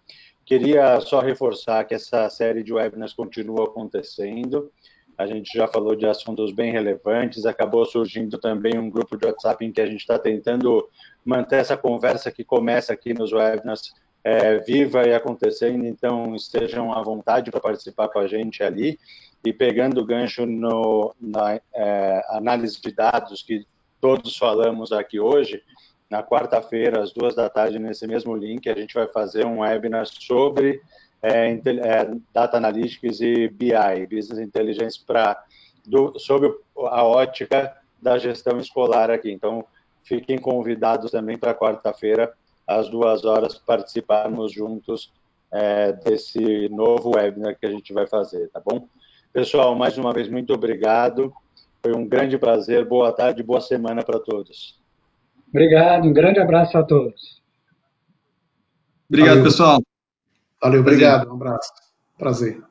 Queria só reforçar que essa série de webinars continua acontecendo. A gente já falou de assuntos bem relevantes. Acabou surgindo também um grupo de WhatsApp em que a gente está tentando manter essa conversa que começa aqui nos webinars é, viva e acontecendo. Então, estejam à vontade para participar com a gente ali. e pegando o gancho no, na é, análise de dados que todos falamos aqui hoje, na quarta-feira, às duas da tarde, nesse mesmo link, a gente vai fazer um webinar sobre é, é, Data Analytics e BI, Business Intelligence, pra, do, sobre a ótica da gestão escolar aqui. Então, fiquem convidados também para quarta-feira, às duas horas, participarmos juntos é, desse novo webinar que a gente vai fazer, tá bom? Pessoal, mais uma vez, muito obrigado. Foi um grande prazer. Boa tarde, boa semana para todos. Obrigado, um grande abraço a todos. Obrigado, Valeu. pessoal. Valeu, obrigado, um abraço. Prazer.